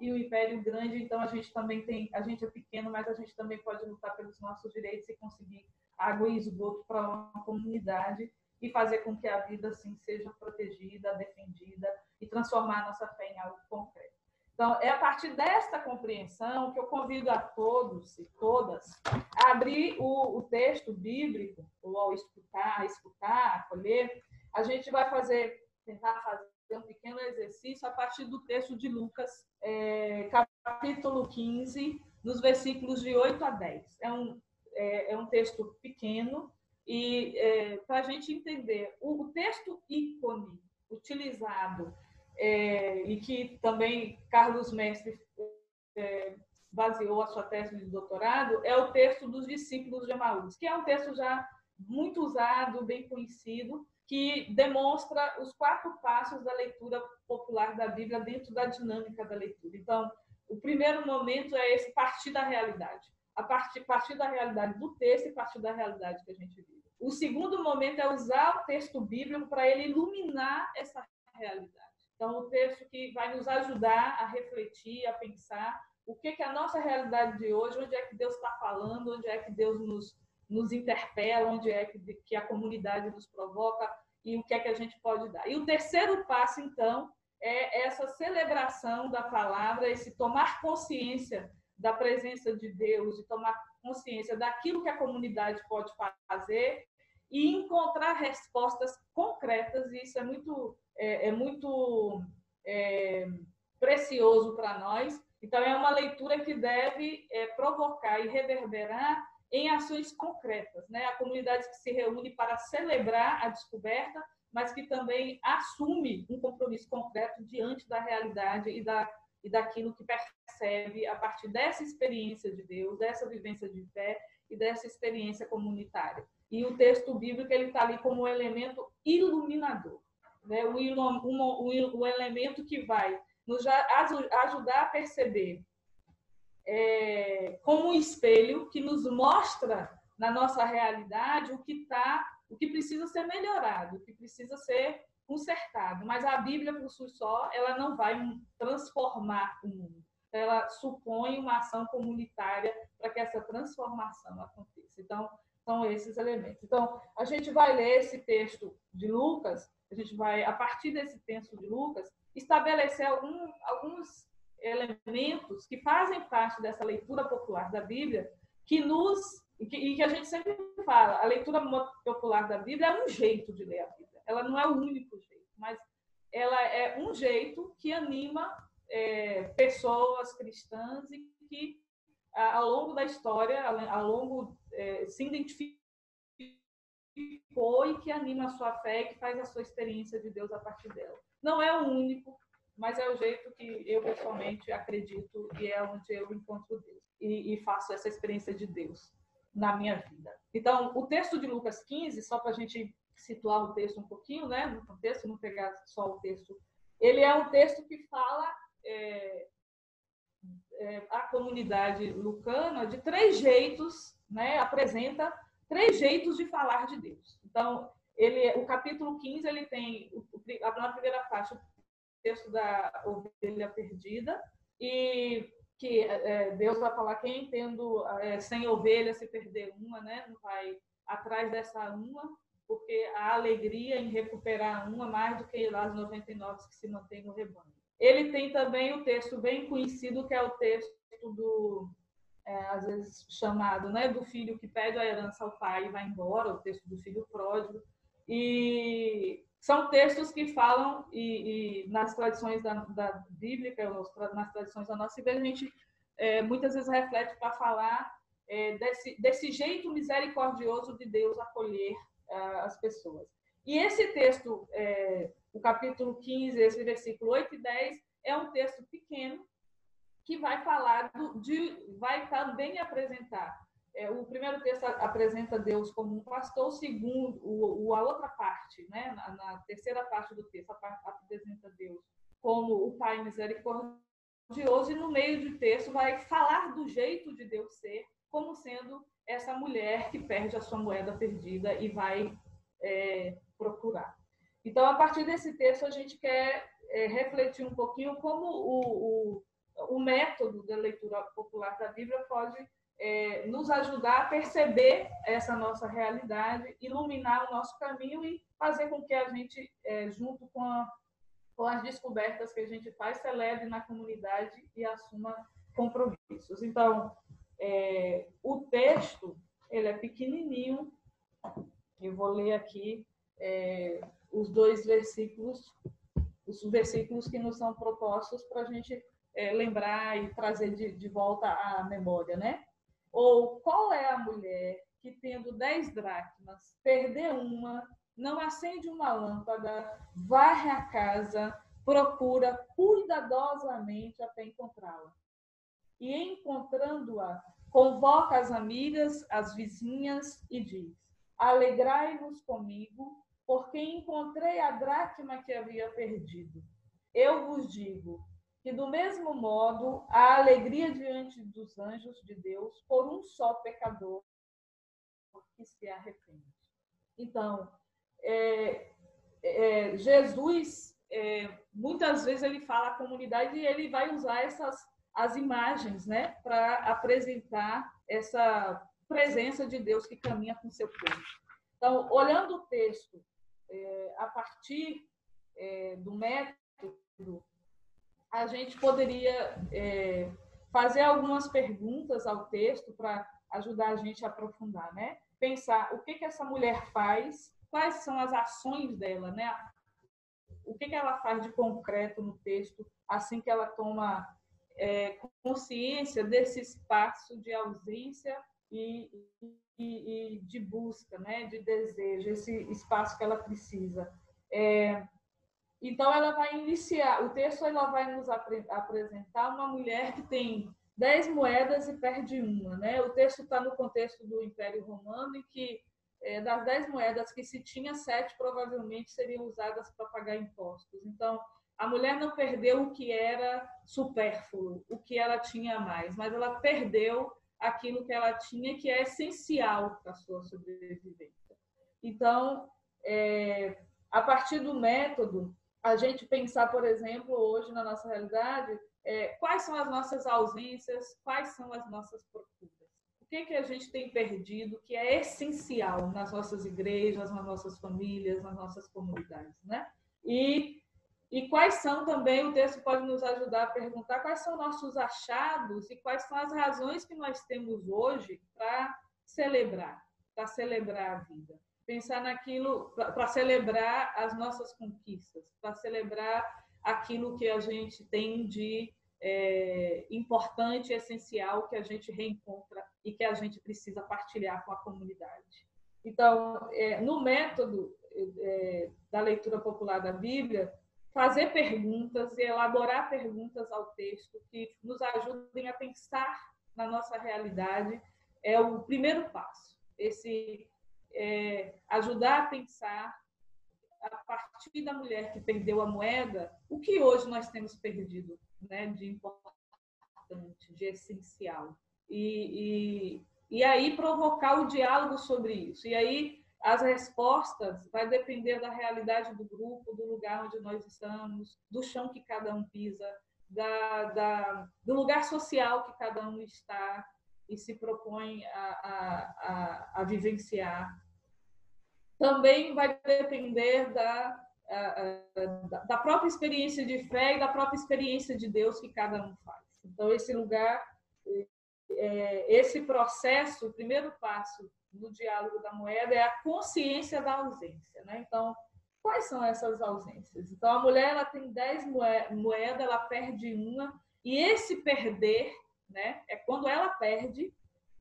e o império grande, então a gente também tem, a gente é pequeno, mas a gente também pode lutar pelos nossos direitos e conseguir água e esgoto para uma comunidade e fazer com que a vida assim seja protegida, defendida e transformar a nossa fé em algo concreto. Então, é a partir desta compreensão que eu convido a todos e todas a abrir o, o texto bíblico, ou ao escutar, escutar, acolher. A gente vai fazer tentar fazer um pequeno exercício a partir do texto de Lucas, é, capítulo 15, nos versículos de 8 a 10. É um, é, é um texto pequeno e é, para a gente entender o, o, texto ícone utilizado é, e que também Carlos Mestre é, baseou a sua tese de doutorado é o texto dos discípulos de Emaús, que é um texto já muito usado, bem conhecido, que demonstra os quatro passos da leitura popular da Bíblia dentro da dinâmica da leitura. Então, o primeiro momento é esse partir da realidade, a partir, partir da realidade do texto e partir da realidade que a gente vive. O segundo momento é usar o texto bíblico para ele iluminar essa realidade. Então, o texto que vai nos ajudar a refletir, a pensar o que, que é a nossa realidade de hoje, onde é que Deus está falando, onde é que Deus nos, nos interpela, onde é que, que a comunidade nos provoca e o que é que a gente pode dar. E o terceiro passo, então, é essa celebração da palavra, esse tomar consciência da presença de Deus e tomar consciência daquilo que a comunidade pode fazer e encontrar respostas concretas, e isso é muito, é, é muito é, precioso para nós. Então, é uma leitura que deve é, provocar e reverberar em ações concretas. Né? A comunidade que se reúne para celebrar a descoberta, mas que também assume um compromisso concreto diante da realidade e, da, e daquilo que percebe a partir dessa experiência de Deus, dessa vivência de fé e dessa experiência comunitária. E o texto bíblico ele está ali como um elemento iluminador, né? o, o, o elemento que vai nos ajudar a perceber é, como um espelho que nos mostra na nossa realidade o que está, o que precisa ser melhorado, o que precisa ser consertado. Mas a Bíblia por si só, ela não vai transformar o mundo. Ela supõe uma ação comunitária para que essa transformação aconteça. Então, são esses elementos. Então, a gente vai ler esse texto de Lucas, a gente vai, a partir desse texto de Lucas, estabelecer algum, alguns elementos que fazem parte dessa leitura popular da Bíblia, que nos e que, e que, a gente sempre fala, a leitura popular da Bíblia é um jeito de ler a Bíblia. Ela não é o único jeito, mas ela é um jeito que anima é, pessoas cristãs e que ao longo da história, ao longo é, se identificou e que anima a sua fé e que faz a sua experiência de Deus a partir dela. Não é o único, mas é o jeito que eu pessoalmente acredito e é onde eu encontro Deus e, e faço essa experiência de Deus na minha vida. Então, o texto de Lucas 15, só para a gente situar o texto um pouquinho, né, no contexto, não pegar só o texto, ele é um texto que fala é, é, a comunidade lucana de três jeitos, né, apresenta três jeitos de falar de Deus. Então, ele, o capítulo 15 ele tem na primeira parte o texto da ovelha perdida e que é, Deus vai falar quem tendo é, sem ovelha se perder uma, né, não vai atrás dessa uma, porque a alegria em recuperar uma mais do que as 99 que se mantêm no rebanho. Ele tem também o texto bem conhecido, que é o texto do, é, às vezes chamado, né, do filho que pede a herança ao pai e vai embora, o texto do filho pródigo. E são textos que falam, e, e nas tradições da, da bíblica, nas tradições da nossa igreja, a gente é, muitas vezes reflete para falar é, desse, desse jeito misericordioso de Deus acolher é, as pessoas. E esse texto, é, o capítulo 15, esse versículo 8 e 10, é um texto pequeno que vai falar do, de, vai também apresentar. É, o primeiro texto apresenta Deus como um pastor, o segundo, o, a outra parte, né, na, na terceira parte do texto, apresenta Deus como o Pai misericordioso, e no meio do texto vai falar do jeito de Deus ser, como sendo essa mulher que perde a sua moeda perdida e vai é, procurar. Então, a partir desse texto, a gente quer é, refletir um pouquinho como o, o, o, método da leitura popular da Bíblia pode é, nos ajudar a perceber essa nossa realidade, iluminar o nosso caminho e fazer com que a gente, é, junto com, a, com as descobertas que a gente faz, celebre na comunidade e assuma compromissos. Então, é, o texto ele é pequenininho, eu vou ler aqui é, os dois versículos, os versículos que nos são propostos para a gente é, lembrar e trazer de, de volta à memória, né? Ou qual é a mulher que, tendo dez dracmas, perder uma, não acende uma lâmpada, varre a casa, procura cuidadosamente até encontrá-la. E encontrando-a, convoca as amigas, as vizinhas e diz: Alegrai-vos comigo, porque encontrei a dracma que havia perdido. Eu vos digo que, do mesmo modo, há alegria diante dos anjos de Deus por um só pecador que se arrepende. Então, é, é, Jesus, é, muitas vezes, ele fala à comunidade e ele vai usar essas, as imagens, né, para apresentar essa presença de Deus que caminha com seu povo. Então, olhando o texto é, a partir é, do método, a gente poderia é, fazer algumas perguntas ao texto para ajudar a gente a aprofundar, né? Pensar o que que essa mulher faz, quais são as ações dela, né? O que que ela faz de concreto no texto assim que ela toma é, consciência desse espaço de ausência e, e, e, de busca, né? De desejo, esse espaço que ela precisa. É, então, ela vai iniciar, o texto ela vai nos apre apresentar uma mulher que tem dez moedas e perde uma. Né? O texto está no contexto do Império Romano, em que é, das dez moedas que se tinha, sete provavelmente seriam usadas para pagar impostos. Então, a mulher não perdeu o que era supérfluo, o que ela tinha mais, mas ela perdeu aquilo que ela tinha, que é essencial para a sua sobrevivência. Então, é, a partir do método, a gente pensar, por exemplo, hoje na nossa realidade, é, quais são as nossas ausências, quais são as nossas procuras. O que, que a gente tem perdido que é essencial nas nossas igrejas, nas nossas famílias, nas nossas comunidades, né? E, e quais são também, o texto pode nos ajudar a perguntar quais são nossos achados e quais são as razões que nós temos hoje para celebrar, para celebrar a vida pensar naquilo para celebrar as nossas conquistas, para celebrar aquilo que a gente tem de é, importante, essencial, que a gente reencontra e que a gente precisa partilhar com a comunidade. Então, é, no método é, da leitura popular da Bíblia, fazer perguntas e elaborar perguntas ao texto que nos ajudem a pensar na nossa realidade é o primeiro passo. Esse é, ajudar a pensar, a partir da mulher que perdeu a moeda, o que hoje nós temos perdido né, de importante, de essencial. E, e, e aí provocar o diálogo sobre isso. E aí as respostas vai depender da realidade do grupo, do lugar onde nós estamos, do chão que cada um pisa, da, da, do lugar social que cada um está, e se propõe a, a, a, a vivenciar. Também vai depender da, da própria experiência de fé e da própria experiência de Deus que cada um faz. Então, esse lugar, é, esse processo, o primeiro passo no diálogo da moeda é a consciência da ausência. Né? Então, quais são essas ausências? Então, a mulher ela tem 10 moedas, ela perde uma, e esse perder né? É quando ela perde,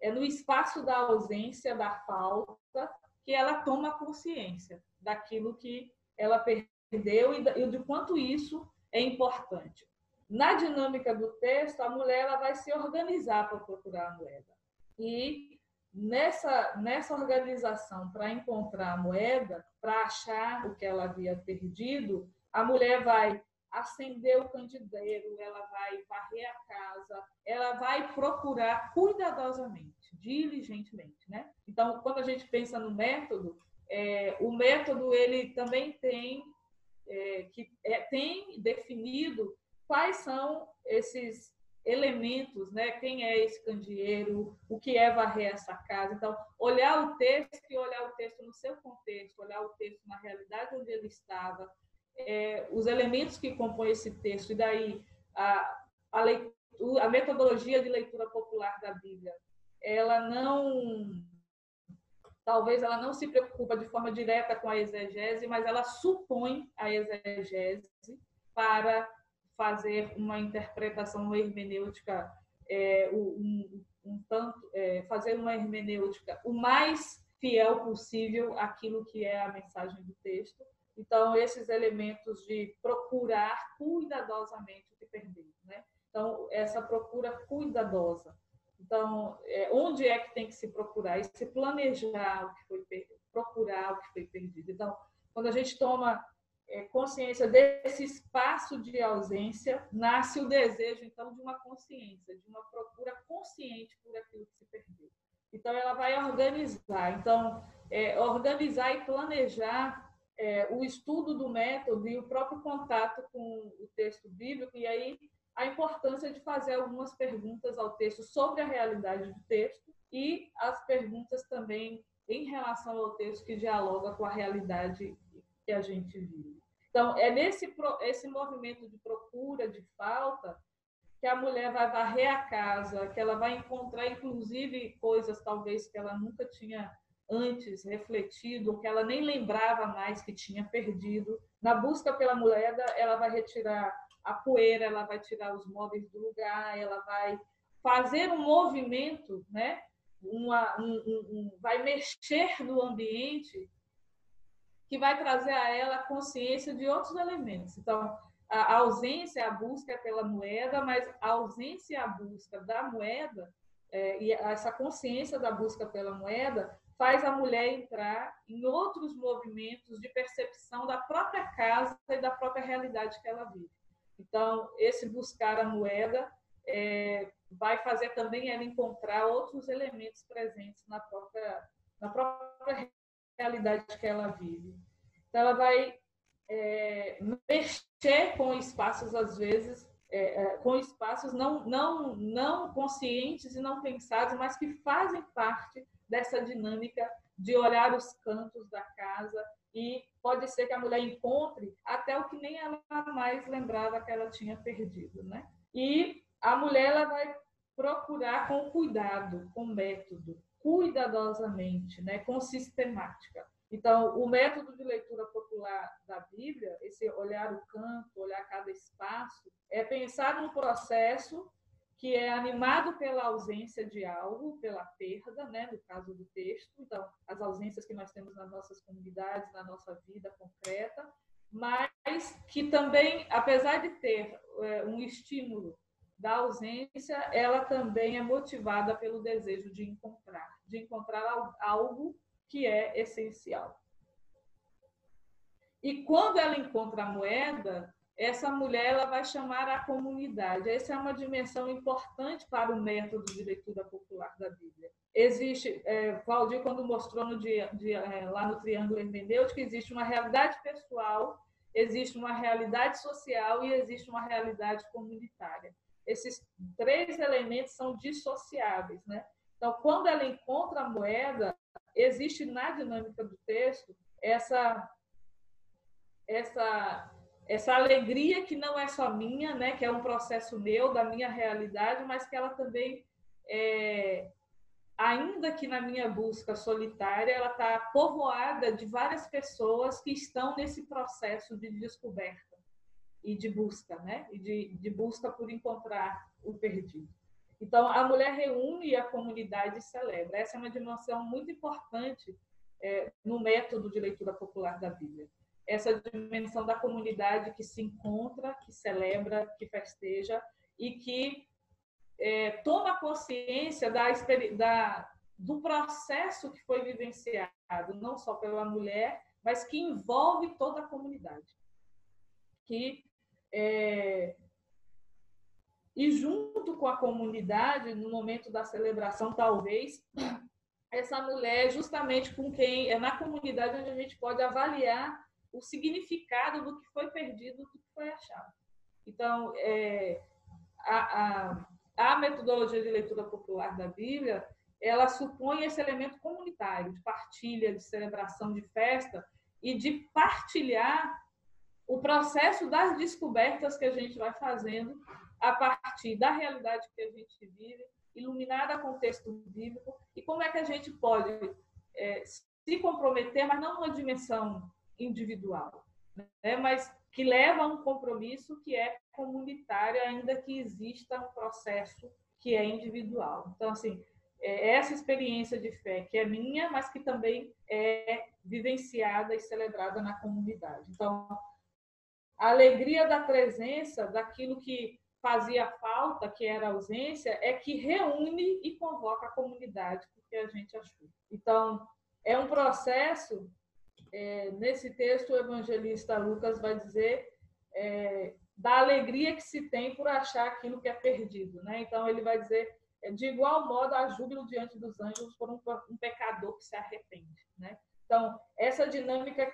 é no espaço da ausência, da falta, que ela toma consciência daquilo que ela perdeu e de quanto isso é importante. Na dinâmica do texto, a mulher ela vai se organizar para procurar a moeda. E nessa, nessa organização para encontrar a moeda, para achar o que ela havia perdido, a mulher vai acender o candeeiro, ela vai varrer a casa, ela vai procurar cuidadosamente, diligentemente, né? Então, quando a gente pensa no método, é, o método ele também tem é, que é, tem definido quais são esses elementos, né? Quem é esse candeeiro? O que é varrer essa casa? Então, olhar o texto e olhar o texto no seu contexto, olhar o texto na realidade onde ele estava, é, os elementos que compõem esse texto, e daí a, a, leitura, a metodologia de leitura popular da Bíblia, ela não. Talvez ela não se preocupa de forma direta com a exegese, mas ela supõe a exegese para fazer uma interpretação, hermenêutica, é, um, um tanto, é, fazer uma hermenêutica o mais fiel possível àquilo que é a mensagem do texto então, esses elementos de procurar cuidadosamente o que perdeu, né? Então, essa procura cuidadosa. Então, é, onde é que tem que se procurar? E se planejar o que foi procurar o que foi perdido. Então, quando a gente toma consciência desse espaço de ausência, nasce o desejo, então, de uma consciência, de uma procura consciente por aquilo que se perdeu. Então, ela vai organizar. Então, é, organizar e planejar é, o estudo do método e o próprio contato com o texto bíblico, e aí a importância de fazer algumas perguntas ao texto sobre a realidade do texto e as perguntas também em relação ao texto que dialoga com a realidade que a gente vive. Então, é nesse esse movimento de procura, de falta, que a mulher vai varrer a casa, que ela vai encontrar, inclusive, coisas talvez que ela nunca tinha antes refletido, que ela nem lembrava mais que tinha perdido. Na busca pela moeda, ela vai retirar a poeira, ela vai tirar os móveis do lugar, ela vai fazer um movimento, né? Uma, um, um, um, vai mexer no ambiente que vai trazer a ela consciência de outros elementos. Então, a ausência, a busca é pela moeda, mas a ausência e a busca da moeda é, e essa consciência da busca pela moeda faz a mulher entrar em outros movimentos de percepção da própria casa e da própria realidade que ela vive. Então, esse buscar a moeda é, vai fazer também ela encontrar outros elementos presentes na própria, na própria realidade que ela vive. Então, ela vai é, mexer com espaços, às vezes, é, é, com espaços não, não, não conscientes e não pensados, mas que fazem parte dessa dinâmica de olhar os cantos da casa e pode ser que a mulher encontre até o que nem ela mais lembrava que ela tinha perdido, né? E a mulher ela vai procurar com cuidado, com método, cuidadosamente, né, com sistemática. Então, o método de leitura popular da Bíblia, esse olhar o canto, olhar cada espaço, é pensar num processo que é animado pela ausência de algo, pela perda, né, no caso do texto. Então, as ausências que nós temos nas nossas comunidades, na nossa vida concreta, mas que também, apesar de ter é, um estímulo da ausência, ela também é motivada pelo desejo de encontrar, de encontrar algo que é essencial. E quando ela encontra a moeda, essa mulher ela vai chamar a comunidade. Essa é uma dimensão importante para o método de leitura popular da Bíblia. Existe, é, Valdir, quando mostrou no dia, dia é, lá no Triângulo Hermenêutico, existe uma realidade pessoal, existe uma realidade social e existe uma realidade comunitária. Esses três elementos são dissociáveis, né? Então, quando ela encontra a moeda, existe na dinâmica do texto essa essa essa alegria que não é só minha, né, que é um processo meu da minha realidade, mas que ela também é, ainda que na minha busca solitária, ela está povoada de várias pessoas que estão nesse processo de descoberta e de busca, né, e de, de busca por encontrar o perdido. Então, a mulher reúne a comunidade e celebra. Essa é uma dimensão muito importante é, no método de leitura popular da Bíblia. Essa dimensão da comunidade que se encontra, que celebra, que festeja e que é, toma consciência da, da, do processo que foi vivenciado, não só pela mulher, mas que envolve toda a comunidade. Que é, e junto com a comunidade, no momento da celebração, talvez, essa mulher justamente com quem é na comunidade onde a gente pode avaliar o significado do que foi perdido, do que foi achado. Então, é, a, a, a metodologia de leitura popular da Bíblia, ela supõe esse elemento comunitário, de partilha, de celebração, de festa, e de partilhar o processo das descobertas que a gente vai fazendo a partir da realidade que a gente vive, iluminada com o texto bíblico, e como é que a gente pode é, se comprometer, mas não numa dimensão individual, né? mas que leva a um compromisso que é comunitário, ainda que exista um processo que é individual. Então, assim, é essa experiência de fé que é minha, mas que também é vivenciada e celebrada na comunidade. Então, a alegria da presença daquilo que fazia falta, que era ausência, é que reúne e convoca a comunidade, porque a gente achou. Então, é um processo, é, nesse texto, o evangelista Lucas vai dizer é, da alegria que se tem por achar aquilo que é perdido. Né? Então, ele vai dizer, é, de igual modo, há júbilo diante dos anjos por um, um pecador que se arrepende. Né? Então, essa dinâmica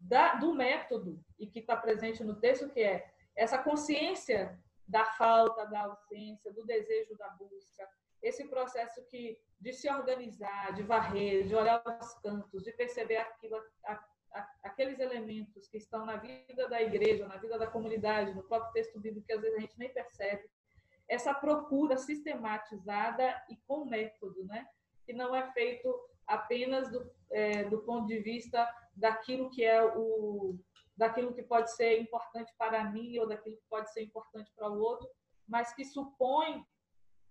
da, do método, e que está presente no texto, que é essa consciência da falta, da ausência, do desejo da busca. Esse processo que de se organizar, de varrer, de olhar os cantos, de perceber aquilo, a, a, aqueles elementos que estão na vida da igreja, na vida da comunidade, no próprio texto bíblico que às vezes a gente nem percebe. Essa procura sistematizada e com método, né? Que não é feito apenas do, é, do ponto de vista daquilo que é o daquilo que pode ser importante para mim ou daquilo que pode ser importante para o outro, mas que supõe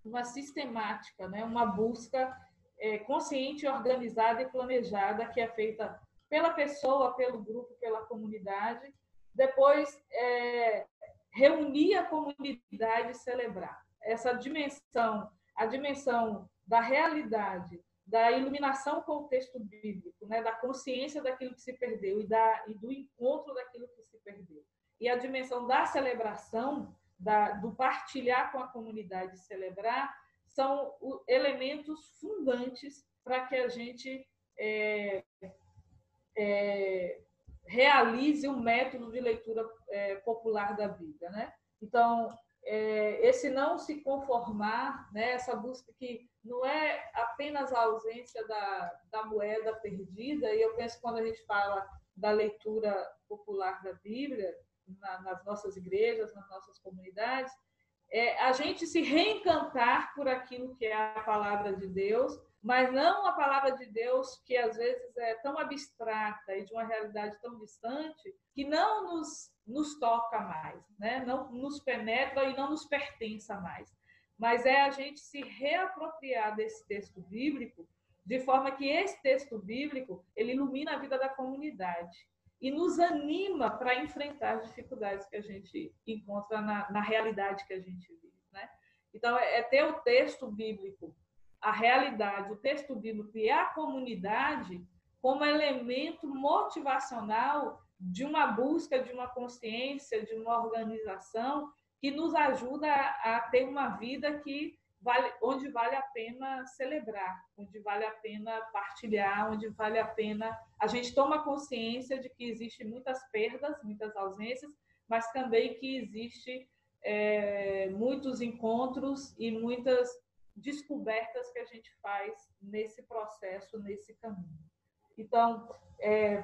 uma sistemática, né? uma busca é, consciente, organizada e planejada que é feita pela pessoa, pelo grupo, pela comunidade. Depois, é, reunir a comunidade e celebrar. Essa dimensão, a dimensão da realidade, da iluminação com o texto bíblico, né, da consciência daquilo que se perdeu e, da, e do encontro daquilo que se perdeu. E a dimensão da celebração, da, do partilhar com a comunidade celebrar, são elementos fundantes para que a gente é, é, realize um método de leitura é, popular da Bíblia. Né? Então, é, esse não se conformar, né, essa busca que não é apenas a ausência da, da moeda perdida, e eu penso que quando a gente fala da leitura popular da Bíblia, na, nas nossas igrejas, nas nossas comunidades, é a gente se reencantar por aquilo que é a palavra de Deus, mas não a palavra de Deus que às vezes é tão abstrata e de uma realidade tão distante que não nos, nos toca mais, né? não nos penetra e não nos pertença mais. Mas é a gente se reapropriar desse texto bíblico de forma que esse texto bíblico ele ilumina a vida da comunidade e nos anima para enfrentar as dificuldades que a gente encontra na, na realidade que a gente vive. Né? Então, é, é ter o texto bíblico a realidade, o texto bíblico e a comunidade como elemento motivacional de uma busca de uma consciência, de uma organização que nos ajuda a, ter uma vida que vale, onde vale a pena celebrar, onde vale a pena partilhar, onde vale a pena a gente toma consciência de que existe muitas perdas, muitas ausências, mas também que existe é, muitos encontros e muitas descobertas que a gente faz nesse processo, nesse caminho. Então, é,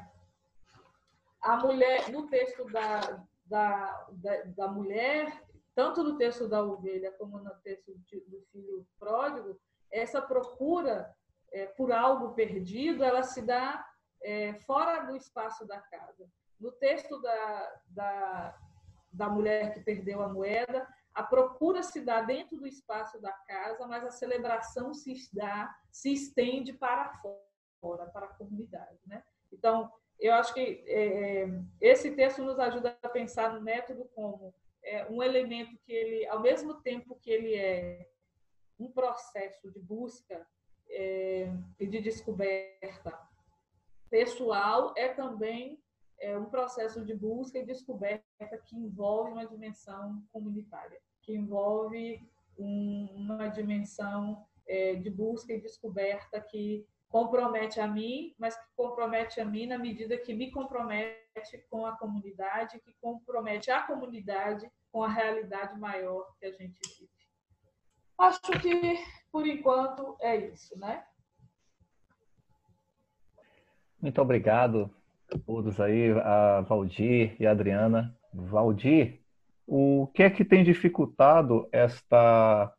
a mulher, no texto da, da, da, da, mulher, tanto no texto da ovelha como no texto do filho pródigo, essa procura é, por algo perdido, ela se dá é, fora do espaço da casa. No texto da, da, da mulher que perdeu a moeda, a procura se dá dentro do espaço da casa, mas a celebração se dá, se estende para fora, para a comunidade, né? Então, eu acho que é, é, esse texto nos ajuda a pensar no método como é, um elemento que ele, ao mesmo tempo que ele é um processo de busca é, e de descoberta pessoal, é também é um processo de busca e descoberta que envolve uma dimensão comunitária que envolve um, uma dimensão é, de busca e descoberta que compromete a mim, mas que compromete a mim na medida que me compromete com a comunidade, que compromete a comunidade com a realidade maior que a gente vive. Acho que, por enquanto, é isso, né? Muito obrigado a todos aí, a Valdir e a Adriana. Valdir, o que é que tem dificultado esta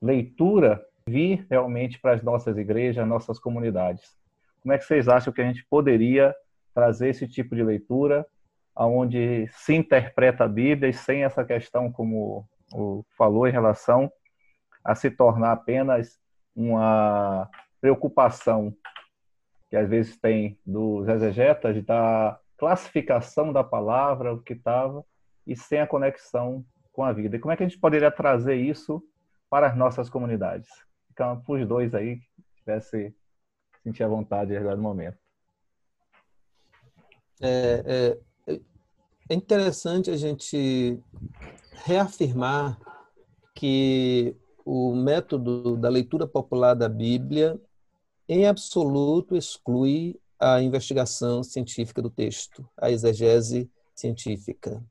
leitura vir realmente para as nossas igrejas, nossas comunidades? Como é que vocês acham que a gente poderia trazer esse tipo de leitura, aonde se interpreta a Bíblia e sem essa questão, como o falou, em relação a se tornar apenas uma preocupação que às vezes tem dos exegetas da classificação da palavra, o que estava, e sem a conexão com a vida. E como é que a gente poderia trazer isso para as nossas comunidades? Fica para os dois aí tivesse sentir a vontade agora no momento. É, é, é interessante a gente reafirmar que o método da leitura popular da Bíblia, em absoluto, exclui a investigação científica do texto, a exegese científica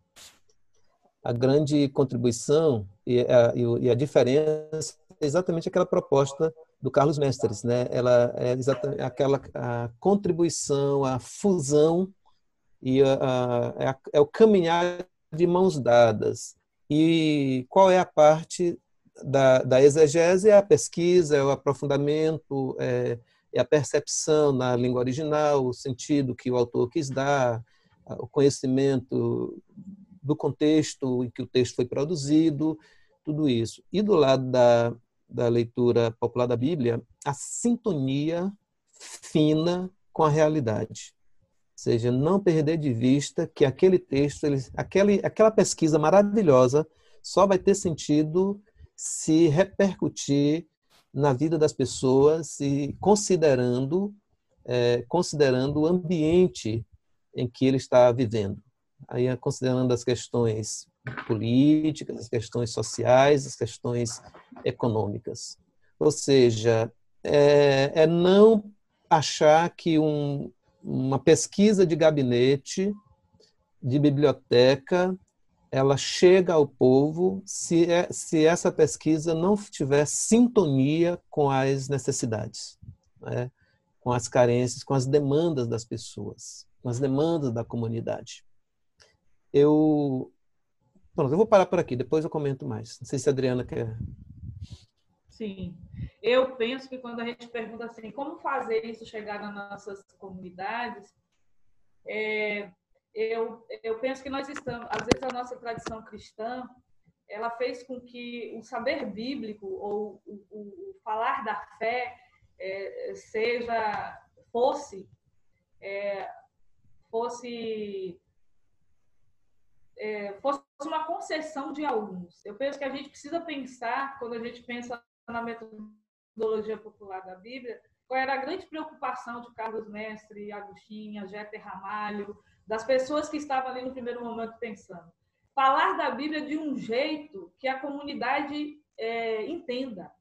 a grande contribuição e a, e a diferença exatamente aquela proposta do Carlos Mestres, né? Ela é exatamente aquela a contribuição, a fusão e a, a, é, é o caminhar de mãos dadas. E qual é a parte da, da exegese? É a pesquisa, é o aprofundamento, é, é a percepção na língua original, o sentido que o autor quis dar, o conhecimento do contexto em que o texto foi produzido, tudo isso. E do lado da, da leitura popular da Bíblia, a sintonia fina com a realidade. Ou seja, não perder de vista que aquele texto, ele, aquele, aquela pesquisa maravilhosa só vai ter sentido se repercutir na vida das pessoas e considerando é, considerando o ambiente em que ele está vivendo aí considerando as questões políticas, as questões sociais, as questões econômicas. Ou seja, é, é não achar que um, uma pesquisa de gabinete, de biblioteca, ela chega ao povo se, é, se essa pesquisa não tiver sintonia com as necessidades, né? com as carências, com as demandas das pessoas, com as demandas da comunidade eu. Pronto, eu vou parar por aqui, depois eu comento mais. Não sei se a Adriana quer. Sim. Eu penso que quando a gente pergunta assim, como fazer isso chegar nas nossas comunidades, é, eu, eu penso que nós estamos, às vezes a nossa tradição cristã, ela fez com que o saber bíblico ou o, o, falar da fé é, seja, fosse, é, fosse é, fosse uma concessão de alguns. Eu penso que a gente precisa pensar, quando a gente pensa na metodologia popular da Bíblia, qual era a grande preocupação de Carlos Mestre, Agostinho, Jeter Ramalho, das pessoas que estavam ali no primeiro momento pensando. Falar da Bíblia de um jeito que a comunidade é, entenda.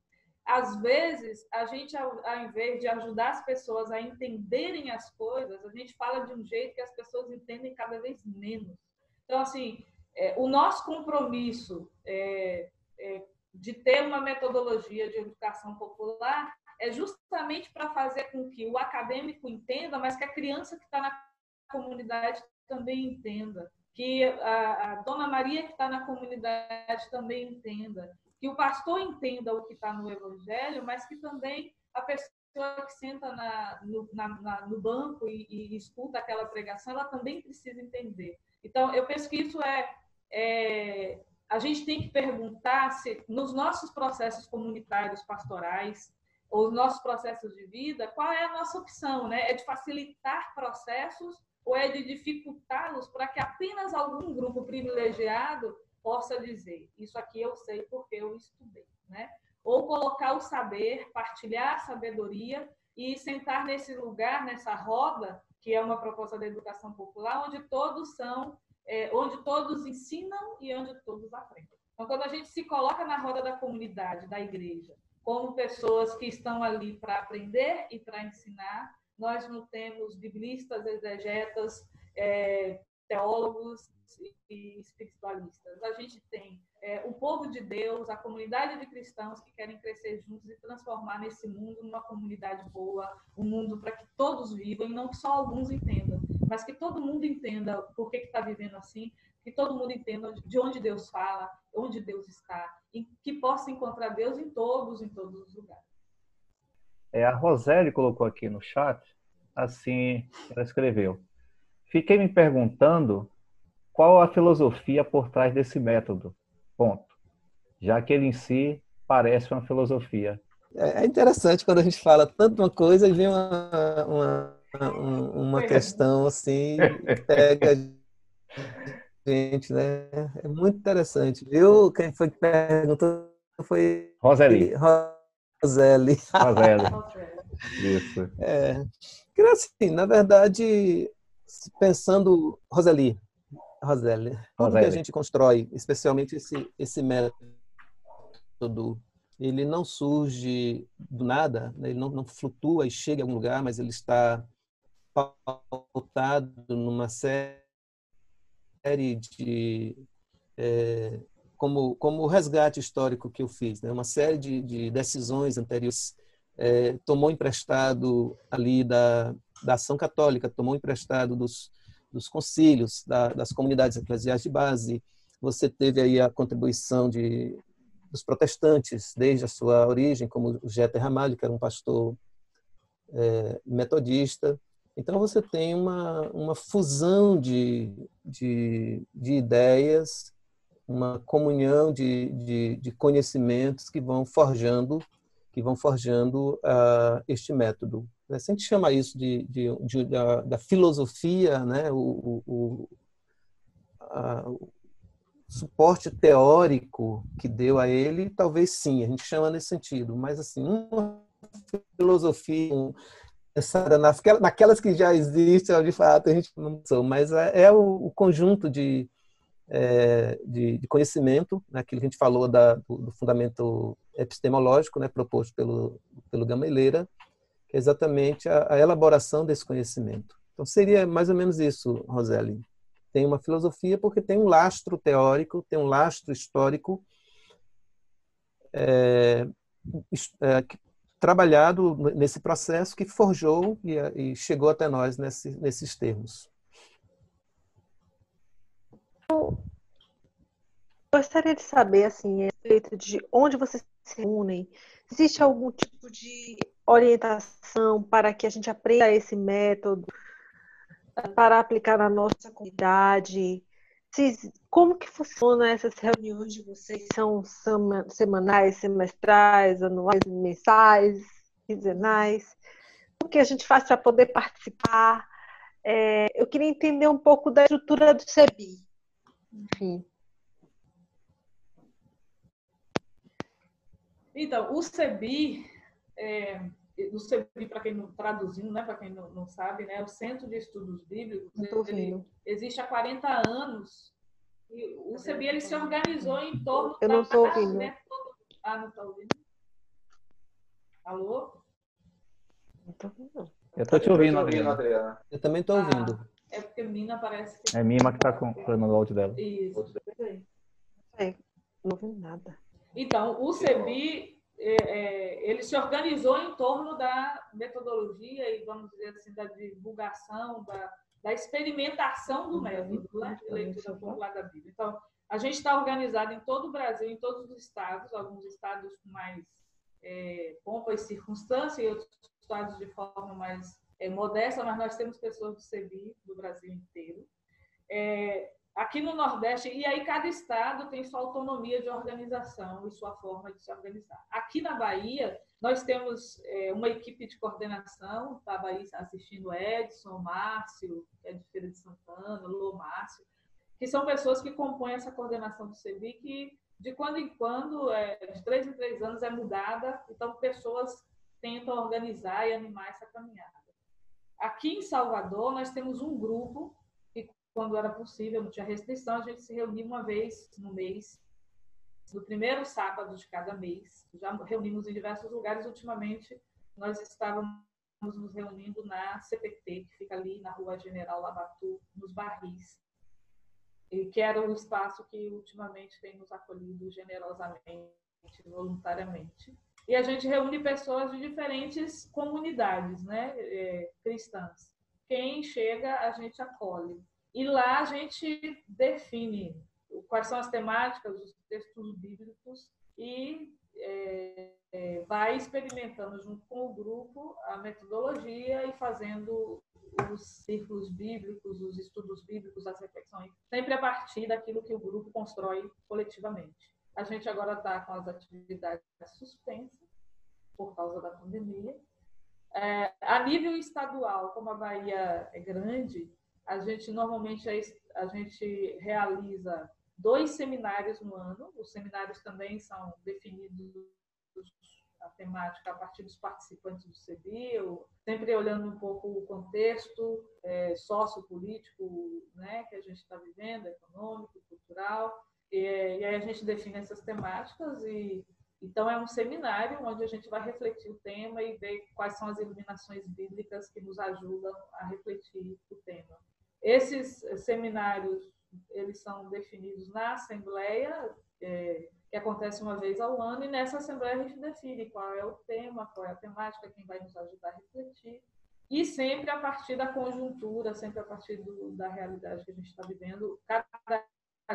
Às vezes, a gente, ao, ao invés de ajudar as pessoas a entenderem as coisas, a gente fala de um jeito que as pessoas entendem cada vez menos. Então, assim, é, o nosso compromisso é, é, de ter uma metodologia de educação popular é justamente para fazer com que o acadêmico entenda, mas que a criança que está na comunidade também entenda, que a, a Dona Maria que está na comunidade também entenda, que o pastor entenda o que está no Evangelho, mas que também a pessoa que senta na, no, na, na, no banco e, e escuta aquela pregação, ela também precisa entender. Então, eu penso que isso é, é a gente tem que perguntar se nos nossos processos comunitários pastorais, ou nos nossos processos de vida, qual é a nossa opção, né? É de facilitar processos ou é de dificultá-los para que apenas algum grupo privilegiado possa dizer, isso aqui eu sei porque eu estudei, né? Ou colocar o saber, partilhar a sabedoria e sentar nesse lugar, nessa roda, que é uma proposta da educação popular, onde todos são, é, onde todos ensinam e onde todos aprendem. Então, quando a gente se coloca na roda da comunidade, da igreja, como pessoas que estão ali para aprender e para ensinar, nós não temos biblistas, exegetas, é, teólogos e espiritualistas. A gente tem é, o povo de Deus, a comunidade de cristãos que querem crescer juntos e transformar nesse mundo numa comunidade boa, um mundo para que todos vivam, e não que só alguns entendam, mas que todo mundo entenda por que está vivendo assim, que todo mundo entenda de onde Deus fala, onde Deus está, e que possa encontrar Deus em todos, em todos os lugares. É, a Roseli colocou aqui no chat, assim, ela escreveu: Fiquei me perguntando qual a filosofia por trás desse método Ponto. Já que ele em si parece uma filosofia. É, é interessante quando a gente fala tanto uma coisa e vem uma, uma, uma questão assim, pega a gente, né? É muito interessante. Viu? Quem foi que perguntou foi Roseli. Roseli. Roseli. [laughs] Isso. É. Assim, na verdade, pensando, Roseli, Roseli, como que a gente constrói, especialmente esse, esse método? Ele não surge do nada, né? ele não, não flutua e chega a algum lugar, mas ele está pautado numa série de é, como, como o resgate histórico que eu fiz, né? uma série de, de decisões anteriores é, tomou emprestado ali da, da ação católica, tomou emprestado dos, dos concílios, da, das comunidades eclesiais de base. Você teve aí a contribuição de, dos protestantes desde a sua origem, como o Jeter Ramalho, que era um pastor é, metodista. Então você tem uma, uma fusão de, de, de ideias, uma comunhão de, de, de, conhecimentos que vão forjando que vão forjando uh, este método. A gente chama isso de, de, de da, da, filosofia, né? o, o, a, o, suporte teórico que deu a ele, talvez sim, a gente chama nesse sentido, mas assim, uma filosofia um, naquelas que já existem, de fato, a gente não sou, mas é, é o, o conjunto de, é, de, de, conhecimento, né, aquilo que a gente falou da, do, do, fundamento epistemológico, né, proposto pelo, pelo Gameleira, exatamente a, a, elaboração desse conhecimento. Então, seria mais ou menos isso, Roseli. Tem uma filosofia porque tem um lastro teórico, tem um lastro histórico é, é, trabalhado nesse processo que forjou e, e chegou até nós nesse, nesses termos. gostaria de saber, assim, a respeito de onde vocês se reúnem. Existe algum tipo de orientação para que a gente aprenda esse método para aplicar na nossa comunidade? como que funcionam essas reuniões de vocês? São semanais, semestrais, anuais, mensais, quinzenais? O que a gente faz para poder participar? É, eu queria entender um pouco da estrutura do CEBI. Enfim. Então, o CEBI, é, o CEBI, para quem não traduzindo, né, para quem não, não, sabe, né, o Centro de Estudos Bíblicos, ele existe há 40 anos. E o CEBI ele se organizou em torno Eu não estou ouvindo. Né, ah, não está ouvindo? Alô? Não estou ouvindo. Eu estou te ouvindo, Adriana. Eu também estou ouvindo. Ah, é porque Mina parece que. É Mima que está com o áudio dela. Isso. É, não ouvi nada. Então, o CEBI, ele se organizou em torno da metodologia e, vamos dizer assim, da divulgação, da, da experimentação do método né, de leitura popular da Bíblia. Então, a gente está organizado em todo o Brasil, em todos os estados, alguns estados com mais é, pompa e circunstância e outros estados de forma mais é, modesta, mas nós temos pessoas do CEBI do Brasil inteiro. É, aqui no Nordeste, e aí cada estado tem sua autonomia de organização e sua forma de se organizar. Aqui na Bahia, nós temos é, uma equipe de coordenação, está a Bahia assistindo Edson, Márcio, que é de Feira de Santana, Lô Márcio, que são pessoas que compõem essa coordenação do CEBI, que de quando em quando, é, de três em três anos, é mudada, então pessoas tentam organizar e animar essa caminhada. Aqui em Salvador, nós temos um grupo quando era possível, não tinha restrição, a gente se reunia uma vez no mês, no primeiro sábado de cada mês. Já reunimos em diversos lugares. Ultimamente, nós estávamos nos reunindo na CPT, que fica ali na Rua General Labatu, nos Barris, e que era o espaço que ultimamente tem nos acolhido generosamente, voluntariamente. E a gente reúne pessoas de diferentes comunidades né, é, cristãs. Quem chega, a gente acolhe. E lá a gente define quais são as temáticas, os textos bíblicos e é, é, vai experimentando junto com o grupo a metodologia e fazendo os círculos bíblicos, os estudos bíblicos, as reflexões, sempre a partir daquilo que o grupo constrói coletivamente. A gente agora está com as atividades suspensas por causa da pandemia. É, a nível estadual, como a Bahia é grande, a gente normalmente a gente realiza dois seminários no ano. Os seminários também são definidos a temática a partir dos participantes do CBI, sempre olhando um pouco o contexto é, sociopolítico né, que a gente está vivendo, econômico, cultural, e, e, aí a gente define essas temáticas e então é um seminário onde a gente vai refletir o tema e ver quais são as iluminações bíblicas que nos ajudam a refletir o tema. Esses seminários eles são definidos na Assembleia, é, que acontece uma vez ao ano, e nessa Assembleia a gente define qual é o tema, qual é a temática, quem vai nos ajudar a refletir. E sempre a partir da conjuntura, sempre a partir do, da realidade que a gente está vivendo, cada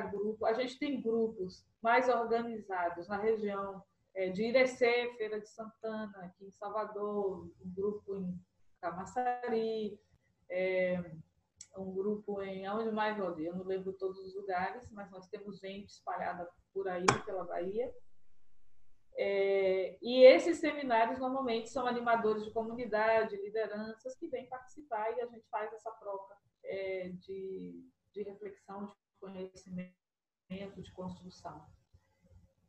grupo, a gente tem grupos mais organizados na região é, de Irecê, Feira de Santana, aqui em Salvador, um grupo em Camaçari, é, um grupo em aonde mais? Eu não lembro todos os lugares, mas nós temos gente espalhada por aí, pela Bahia. É, e esses seminários normalmente são animadores de comunidade, lideranças que vêm participar e a gente faz essa troca é, de, de reflexão, de conhecimento, de construção.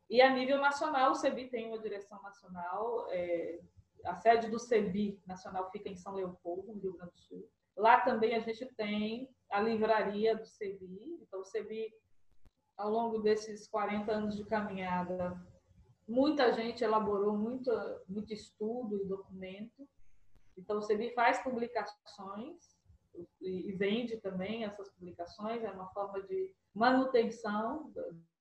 E a nível nacional, o CEBI tem uma direção nacional, é, a sede do CEBI nacional fica em São Leopoldo, no Rio Grande do Sul. Lá também a gente tem a livraria do CEBI. Então, o CEBI, ao longo desses 40 anos de caminhada, muita gente elaborou muito, muito estudo e documento. Então, o CEBI faz publicações e vende também essas publicações, é uma forma de manutenção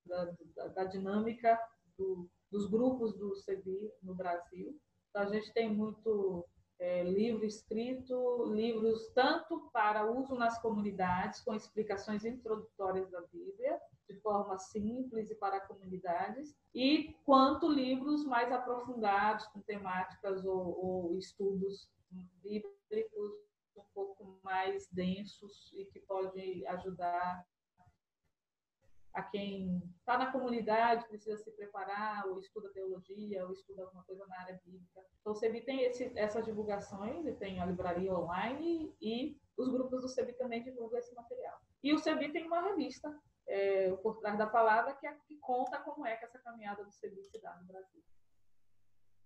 da, da, da dinâmica do, dos grupos do CEBI no Brasil. Então, a gente tem muito é, livro escrito, livros tanto para uso nas comunidades, com explicações introdutórias da Bíblia, de forma simples e para comunidades, e quanto livros mais aprofundados, com temáticas ou, ou estudos bíblicos um pouco mais densos e que pode ajudar a quem está na comunidade, precisa se preparar, ou estuda teologia, ou estuda alguma coisa na área bíblica. Então, o CEBI tem esse, essas divulgações, e tem a livraria online, e os grupos do CEBI também divulgam esse material. E o CEBI tem uma revista, é, Por Trás da Palavra, que, é, que conta como é que essa caminhada do CEBI se dá no Brasil.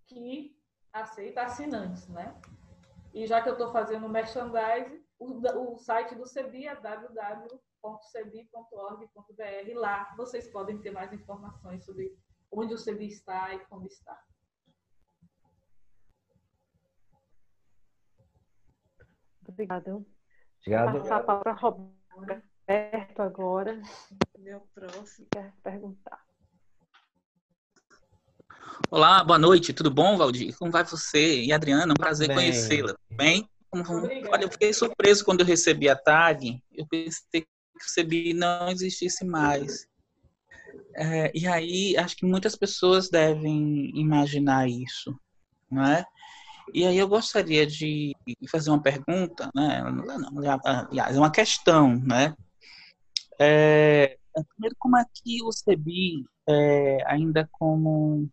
Que aceita assinantes, né? E já que eu estou fazendo merchandising, o, o site do CEBI é www www.cebi.org.br. Lá vocês podem ter mais informações sobre onde o CEBI está e como está. Obrigada. Obrigado. Vou passar a palavra para Roberto agora. Meu próximo quer perguntar. Olá, boa noite, tudo bom, Valdir? Como vai você? E Adriana, um prazer conhecê-la. Bem? Olha, eu fiquei surpreso quando eu recebi a tag. Eu pensei que o CBI não existisse mais. É, e aí, acho que muitas pessoas devem imaginar isso, não é? E aí eu gostaria de fazer uma pergunta, né? Não, aliás, uma questão, né? É, primeiro, como é que o CEBI, é, ainda como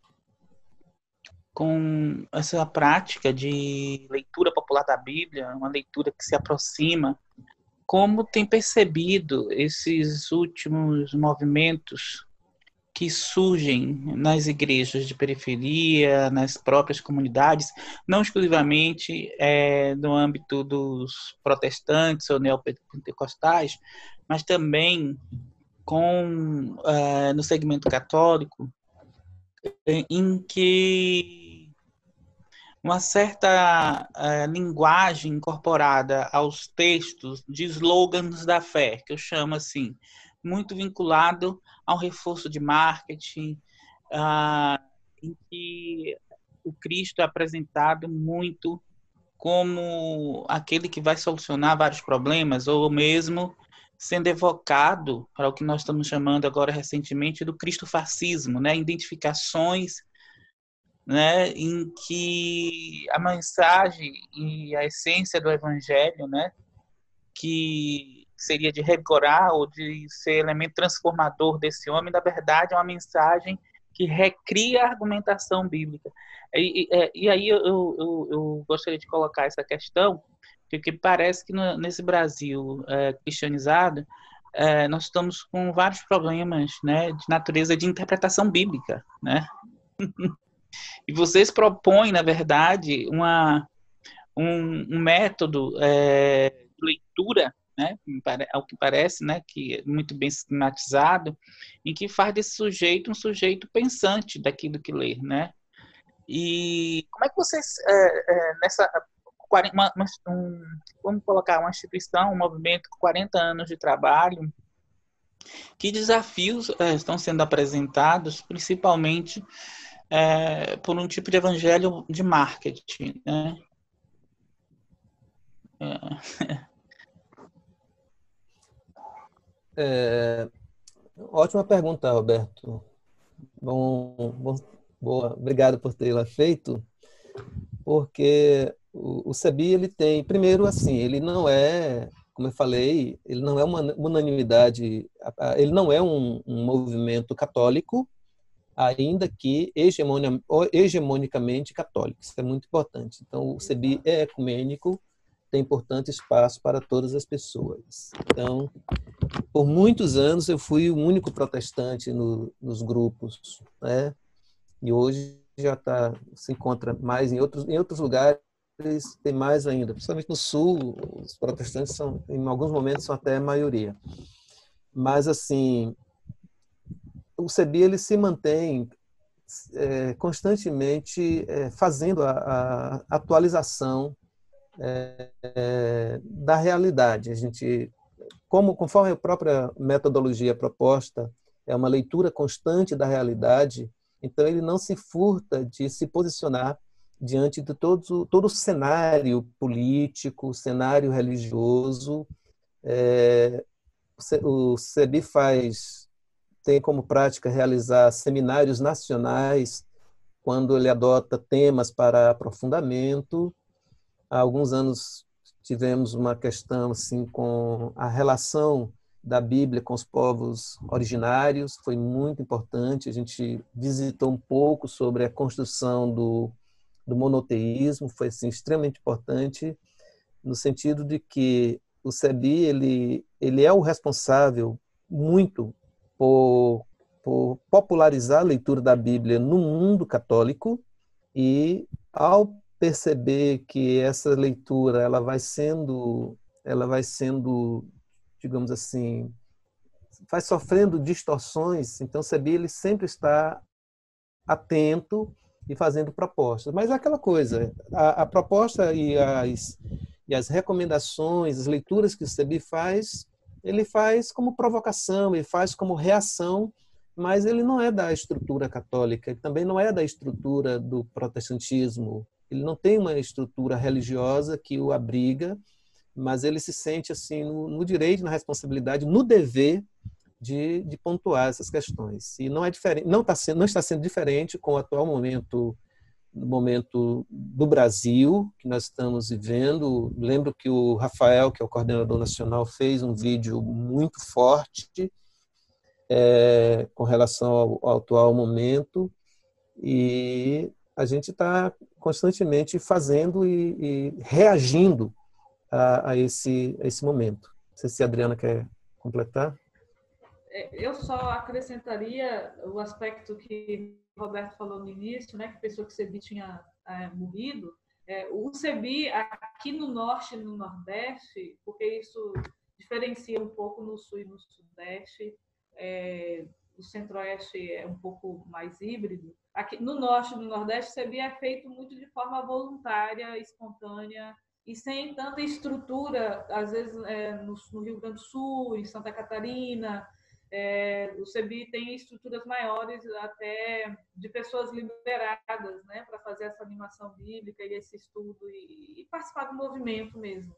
com essa prática de leitura popular da Bíblia, uma leitura que se aproxima como tem percebido esses últimos movimentos que surgem nas igrejas de periferia, nas próprias comunidades, não exclusivamente é, no âmbito dos protestantes ou neopentecostais, mas também com é, no segmento católico, em que uma certa uh, linguagem incorporada aos textos de slogans da fé, que eu chamo assim, muito vinculado ao reforço de marketing, uh, em que o Cristo é apresentado muito como aquele que vai solucionar vários problemas, ou mesmo sendo evocado para o que nós estamos chamando agora recentemente do Cristo fascismo, né? identificações né, em que a mensagem e a essência do evangelho, né, que seria de regorar ou de ser elemento transformador desse homem, na verdade é uma mensagem que recria a argumentação bíblica. E, e, é, e aí eu, eu, eu, gostaria de colocar essa questão, porque parece que no, nesse Brasil é, cristianizado, é, nós estamos com vários problemas né, de natureza de interpretação bíblica, né? [laughs] E vocês propõem, na verdade, uma, um, um método é, de leitura, né, ao que parece, né, que é muito bem sistematizado, em que faz desse sujeito um sujeito pensante daquilo que lê, né? E como é que vocês, é, é, nessa, uma, um, vamos colocar uma instituição, um movimento com 40 anos de trabalho, Que desafios é, estão sendo apresentados, principalmente é, por um tipo de evangelho de marketing, né? É. [laughs] É, ótima pergunta, Roberto. Bom, bom, boa, obrigado por tê-la feito, porque o, o CEBI ele tem, primeiro, assim, ele não é, como eu falei, ele não é uma unanimidade, ele não é um, um movimento católico, ainda que hegemonicamente católico. Isso é muito importante. Então, o CEBI é ecumênico, tem, portanto, espaço para todas as pessoas. Então, por muitos anos eu fui o único protestante no, nos grupos, né? E hoje já tá, se encontra mais em outros, em outros lugares, tem mais ainda. Principalmente no sul, os protestantes são, em alguns momentos, são até a maioria. Mas, assim, o CEBI ele se mantém é, constantemente é, fazendo a, a atualização é, da realidade. A gente, como conforme a própria metodologia proposta, é uma leitura constante da realidade, então ele não se furta de se posicionar diante de todo, todo o cenário político, cenário religioso. É, o CEBI faz, tem como prática realizar seminários nacionais quando ele adota temas para aprofundamento há alguns anos tivemos uma questão assim com a relação da Bíblia com os povos originários, foi muito importante. A gente visitou um pouco sobre a construção do, do monoteísmo, foi assim, extremamente importante, no sentido de que o SEBI ele, ele é o responsável muito por, por popularizar a leitura da Bíblia no mundo católico e ao perceber que essa leitura ela vai sendo ela vai sendo digamos assim vai sofrendo distorções então Sebi ele sempre está atento e fazendo propostas. Mas é aquela coisa a, a proposta e as e as recomendações as leituras que o Sebi faz ele faz como provocação ele faz como reação mas ele não é da estrutura católica, ele também não é da estrutura do protestantismo, ele não tem uma estrutura religiosa que o abriga, mas ele se sente assim no, no direito, na responsabilidade, no dever de, de, pontuar essas questões. E não é diferente, não sendo, não está sendo diferente com o atual momento no momento do Brasil que nós estamos vivendo. Lembro que o Rafael, que é o coordenador nacional, fez um vídeo muito forte é, com relação ao, ao, atual momento e a gente está constantemente fazendo e, e reagindo a, a, esse, a esse momento. Não sei se a Adriana quer completar. É, eu só acrescentaria o aspecto que Roberto falou no início, né, que a pessoa que o CEBI tinha é, morrido. É, o CEBI aqui no norte e no nordeste, porque isso diferencia um pouco no sul e no sudeste, é, o centro-oeste é um pouco mais híbrido, Aqui no norte e no nordeste, o CBI é feito muito de forma voluntária, espontânea e sem tanta estrutura, às vezes é, no, no, Rio Grande do Sul, em Santa Catarina, é, o CBI tem estruturas maiores até de pessoas liberadas, né, para fazer essa animação bíblica e esse estudo e, e participar do movimento mesmo.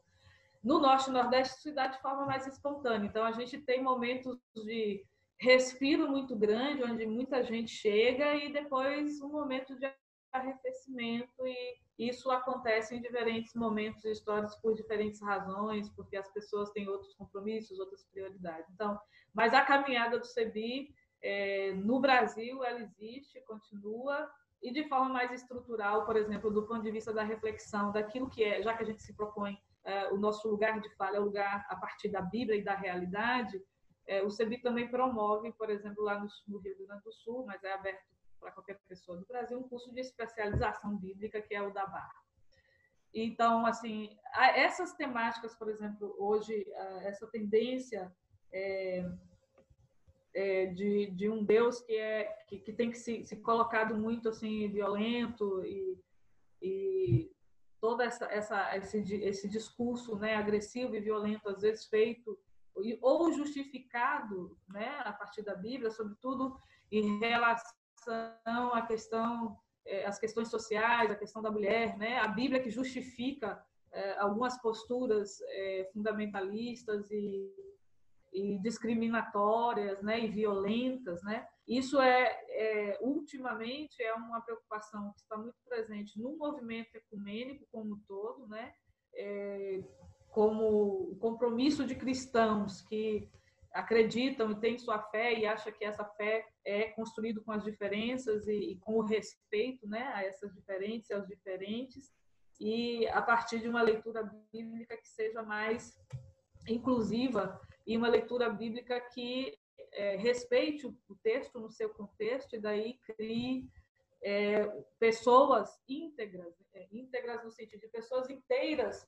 No norte e nordeste, se dá de forma mais espontânea. Então, a gente tem momentos de respiro muito grande, onde muita gente chega e depois um momento de arrefecimento e isso acontece em diferentes momentos históricos por diferentes razões, porque as pessoas têm outros compromissos, outras prioridades. Então, mas a caminhada do CEBI é, no Brasil ela existe, continua e de forma mais estrutural, por exemplo, do ponto de vista da reflexão daquilo que é, já que a gente se propõe é, o nosso lugar de fala é o lugar a partir da Bíblia e da realidade, é, o CEBI também promove, por exemplo, lá no, no, Rio Grande do Sul, mas é aberto para qualquer pessoa do Brasil, um curso de especialização bíblica, que é o da Barra. Então, assim, essas temáticas, por exemplo, hoje, essa tendência é, é, de, de um Deus que, é, que, que tem que se, se colocado muito assim, violento e, e todo essa, essa, esse, esse discurso né, agressivo e violento, às vezes feito ou justificado né, a partir da Bíblia, sobretudo em relação à questão, é, as questões sociais, a questão da mulher, né? A Bíblia que justifica é, algumas posturas é, fundamentalistas e, e, discriminatórias, né? E violentas, né? Isso é, é, ultimamente é uma preocupação que está muito presente no movimento ecumênico como um todo, né? É, como o compromisso de cristãos que acreditam têm sua fé e acham que essa fé é construído com as diferenças e, e com o respeito né, a essas diferentes e aos diferentes, e a partir de uma leitura bíblica que seja mais inclusiva e uma leitura bíblica que é, respeite o, o, texto no seu contexto e daí crie é, pessoas íntegras, é, íntegras no sentido de pessoas inteiras,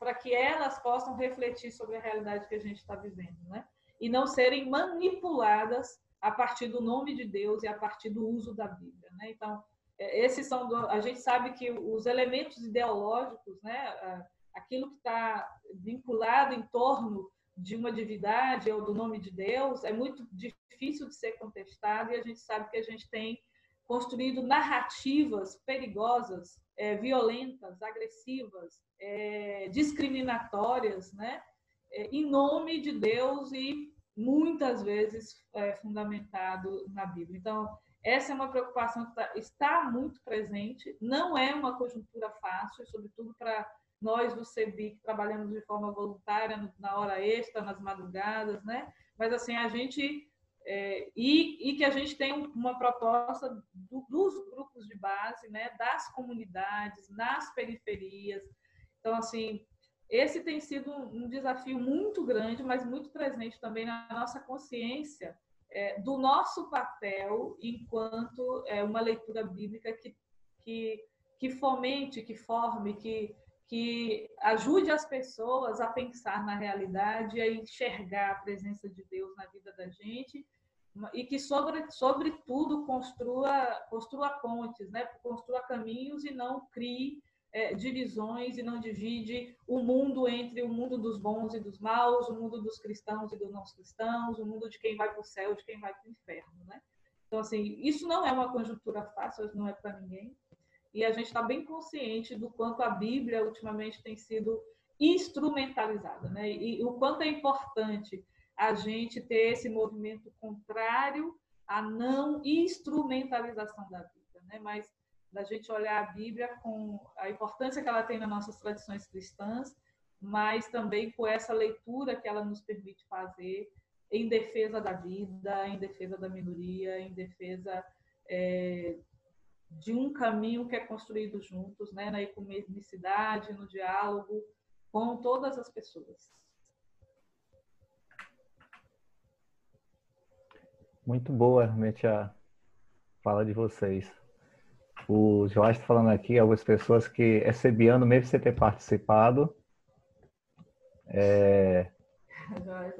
para que elas possam refletir sobre a realidade que a gente está vivendo, né? E não serem manipuladas a partir do nome de Deus e a partir do uso da Bíblia. Né? Então, é, esses são a gente sabe que os elementos ideológicos, né, aquilo que está vinculado em torno de uma divindade ou do nome de Deus é muito difícil de ser contestado e a gente sabe que a gente tem construído narrativas perigosas, é, violentas, agressivas, é, discriminatórias, né? É, em nome de Deus e muitas vezes é, fundamentado na Bíblia. Então, essa é uma preocupação que tá, está muito presente, não é uma conjuntura fácil, sobretudo para nós do CEBI que trabalhamos de forma voluntária na hora extra, nas madrugadas, né? Mas assim, a gente é, e, e, que a gente tem uma proposta do, dos grupos de base, né, das comunidades, nas periferias. Então, assim, esse tem sido um desafio muito grande, mas muito presente também na nossa consciência é, do nosso papel enquanto é, uma leitura bíblica que, que, que fomente, que forme, que, que ajude as pessoas a pensar na realidade, a enxergar a presença de Deus na vida da gente e que, sobre, sobretudo, construa, construa pontes, né? construa caminhos e não crie é, divisões e não divide o mundo entre o mundo dos bons e dos maus, o mundo dos cristãos e dos não cristãos, o mundo de quem vai para o céu e de quem vai para o inferno, né? Então, assim, isso não é uma conjuntura fácil, não é para ninguém. E a gente está bem consciente do quanto a Bíblia ultimamente tem sido instrumentalizada, né? E, o quanto é importante a gente ter esse movimento contrário à não instrumentalização da Bíblia, né? Mas da gente olhar a Bíblia com a importância que ela tem nas nossas tradições cristãs, mas também com essa leitura que ela nos permite fazer em defesa da vida, em defesa da minoria, em defesa é, de um caminho que é construído juntos, né, na ecumenicidade, no diálogo com todas as pessoas. Muito boa, realmente, a fala de vocês. O Jorge está falando aqui, algumas pessoas que é sebiano, mesmo sem ter participado é,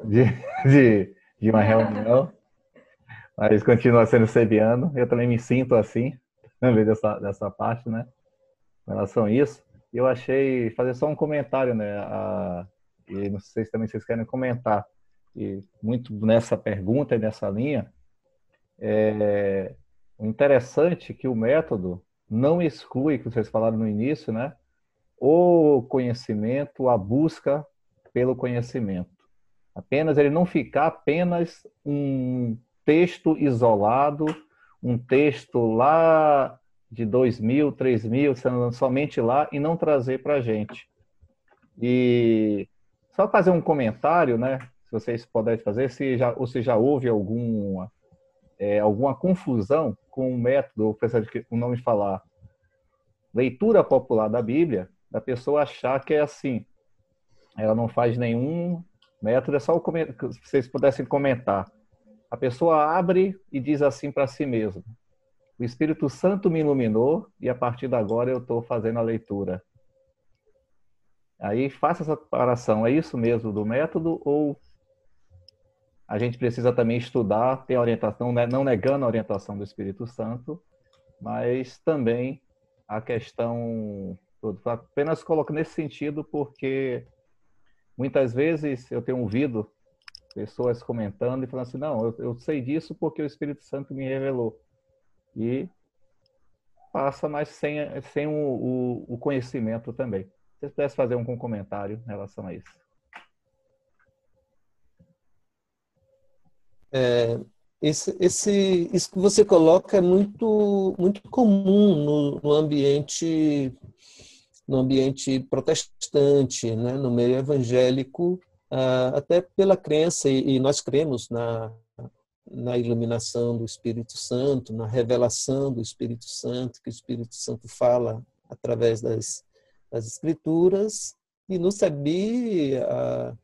de, de, de, uma reunião, mas continua sendo sebiano. Eu também me sinto assim, [laughs] meio dessa, dessa parte, né? Com relação a isso. Eu achei, fazer só um comentário, né? A, e não sei se também vocês querem comentar. E muito nessa pergunta e nessa linha, é, o interessante é que o método não exclui, que vocês falaram no início, né? O conhecimento, a busca pelo conhecimento. Apenas ele não ficar apenas um texto isolado, um texto lá de 2 mil, 3 mil, somente lá e não trazer para a gente. E só fazer um comentário, né? Se vocês puderem fazer, se já, ou se já houve alguma é, alguma confusão com o método, apesar de o nome falar, leitura popular da Bíblia, da pessoa achar que é assim. Ela não faz nenhum método, é só o se vocês pudessem comentar. A pessoa abre e diz assim para si mesma: O Espírito Santo me iluminou e a partir de agora eu estou fazendo a leitura. Aí faça essa separação. É isso mesmo do método ou a gente precisa também estudar, ter orientação, né, não negando a orientação do Espírito Santo, mas também a questão, apenas coloco nesse sentido porque muitas vezes eu tenho ouvido pessoas comentando e falando assim, não, eu, eu sei disso porque o Espírito Santo me revelou. E passa, mas sem, sem o, o, o conhecimento também. Se você pudesse fazer um comentário em relação a isso. É, esse, esse, isso que você coloca é muito, muito comum no, no ambiente no ambiente protestante, né, no meio evangélico, uh, até pela crença, e, nós cremos na, na iluminação do Espírito Santo, na revelação do Espírito Santo, que o Espírito Santo fala através das, das Escrituras, e no SEBI, uh,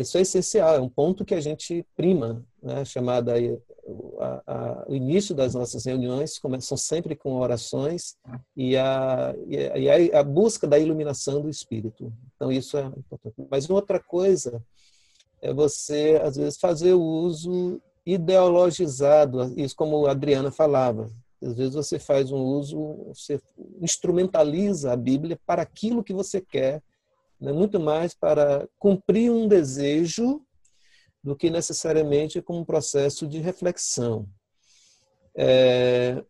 isso é essencial, é um ponto que a gente prima, né, chamada a, a, o início das nossas reuniões começam sempre com orações e a, e a, a, busca da iluminação do Espírito. Então, isso é importante. Mas outra coisa é você, às vezes, fazer o uso ideologizado, isso como a Adriana falava. Às vezes você faz um uso, você instrumentaliza a Bíblia para aquilo que você quer, né? muito mais para cumprir um desejo do que necessariamente como um processo de reflexão. É,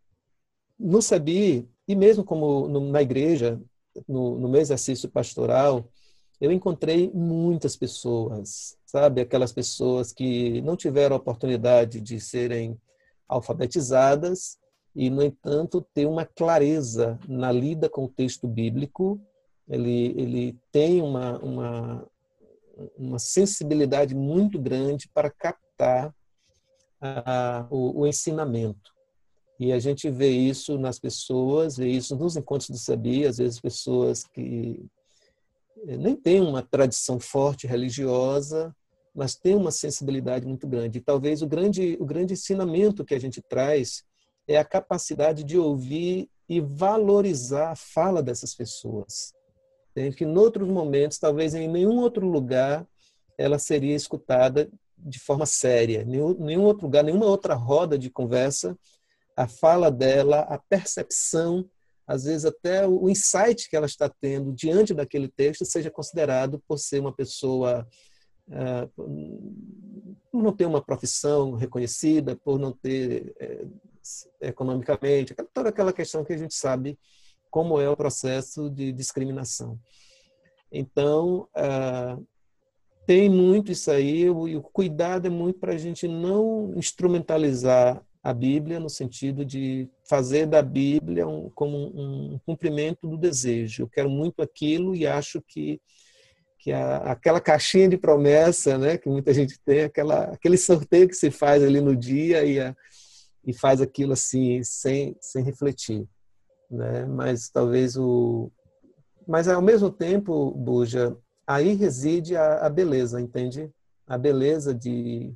no SABI, e mesmo como no, na igreja, no, no meu exercício pastoral, eu encontrei muitas pessoas, sabe? Aquelas pessoas que não tiveram a oportunidade de serem alfabetizadas e, no entanto, ter uma clareza na lida com o texto bíblico. Ele, ele tem uma, uma, uma sensibilidade muito grande para captar a, o, o, ensinamento. E a gente vê isso nas pessoas, vê isso nos encontros do Sabia, às vezes pessoas que eh, nem têm uma tradição forte religiosa, mas têm uma sensibilidade muito grande. E talvez o grande, o grande ensinamento que a gente traz é a capacidade de ouvir e valorizar a fala dessas pessoas. Que em outros momentos, talvez em nenhum outro lugar, ela seria escutada de forma séria. Nenhum, nenhum outro lugar, nenhuma outra roda de conversa, a fala dela, a percepção, às vezes até o insight que ela está tendo diante daquele texto seja considerado por ser uma pessoa Uh, por não ter uma profissão reconhecida, por não ter é, economicamente, toda aquela questão que a gente sabe como é o processo de discriminação. Então, ah, tem muito isso aí, e o cuidado é muito para a gente não instrumentalizar a Bíblia no sentido de fazer da Bíblia um, como um, um cumprimento do desejo. Eu quero muito aquilo e acho que que a, aquela caixinha de promessa, né, que muita gente tem, aquela, aquele sorteio que se faz ali no dia e, a, e faz aquilo assim sem, sem refletir né? Mas talvez o mas ao mesmo tempo, Buja, aí reside a, a beleza, entende? A beleza de,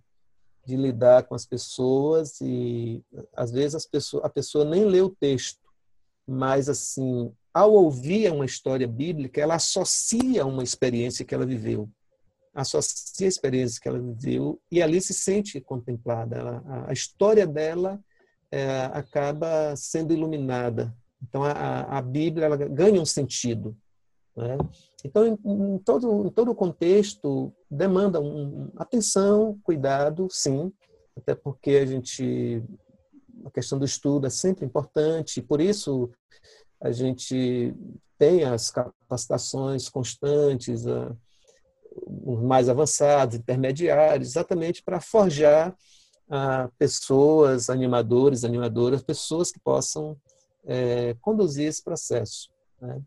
de lidar com as pessoas e às vezes as pessoas, a pessoa nem lê o texto, mas assim, ao ouvir uma história bíblica, ela associa uma experiência que ela viveu, associa a experiência que ela viveu e ali se sente contemplada. Ela, a, história dela é, acaba sendo iluminada então, a, a Bíblia ela ganha um sentido. Né? Então, em, em, todo, em todo o contexto, demanda um, atenção, cuidado, sim, até porque a gente. A questão do estudo é sempre importante, por isso a gente tem as capacitações constantes, os mais avançados, intermediários, exatamente para forjar ah, pessoas, animadores, animadoras, pessoas que possam é, conduzir esse processo. Né?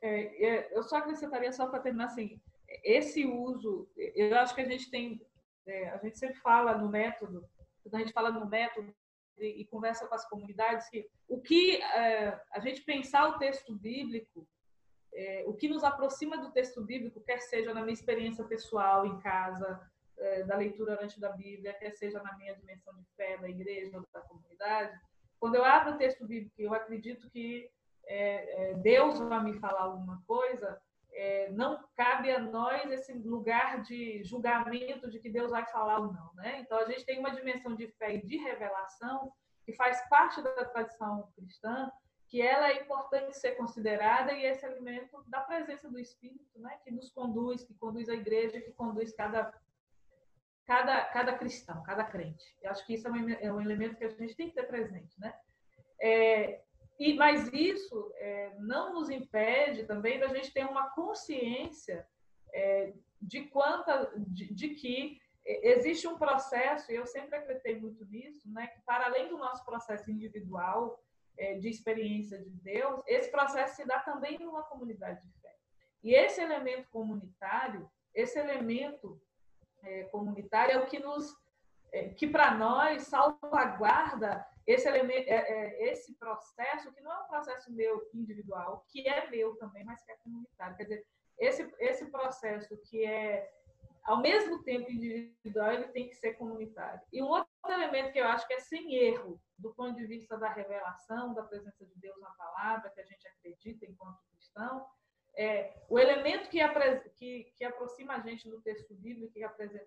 É, é eu só acrescentaria, só para terminar assim, esse uso, eu acho que a gente tem, é, a gente sempre fala no método, quando a gente fala no método e, e conversa com as comunidades, que o que é, a gente pensar o texto bíblico, é, o que nos aproxima do texto bíblico, quer seja na minha experiência pessoal em casa, da leitura antes da Bíblia, quer seja na minha dimensão de fé da igreja da comunidade, quando eu abro o texto bíblico eu acredito que é, é, Deus vai me falar alguma coisa, é, não cabe a nós esse lugar de julgamento de que Deus vai falar ou não. Né? Então, a gente tem uma dimensão de fé e de revelação que faz parte da tradição cristã, que ela é importante ser considerada e esse elemento da presença do Espírito, né, que nos conduz, que conduz a igreja, que conduz cada cada cada cristão, cada crente. Eu acho que isso é um, é um elemento que a gente tem que ter presente, né? É, e mas isso é, não nos impede também da gente ter uma consciência é, de quanta de, de que existe um processo, e eu sempre acreditei muito nisso, né, que para além do nosso processo individual é, de experiência de Deus, esse processo se dá também numa comunidade de fé. E esse elemento comunitário, esse elemento é, comunitário é o que nos, é, que para nós salvaguarda esse elemento, é, é, esse processo que não é um processo meu individual, que é meu também, mas que é comunitário. Quer dizer, esse esse processo que é ao mesmo tempo individual, ele tem que ser comunitário. E um outro elemento que eu acho que é sem erro, do ponto de vista da revelação, da presença de Deus na palavra, que a gente acredita enquanto cristão, é o elemento que, que, que aproxima a gente do texto bíblico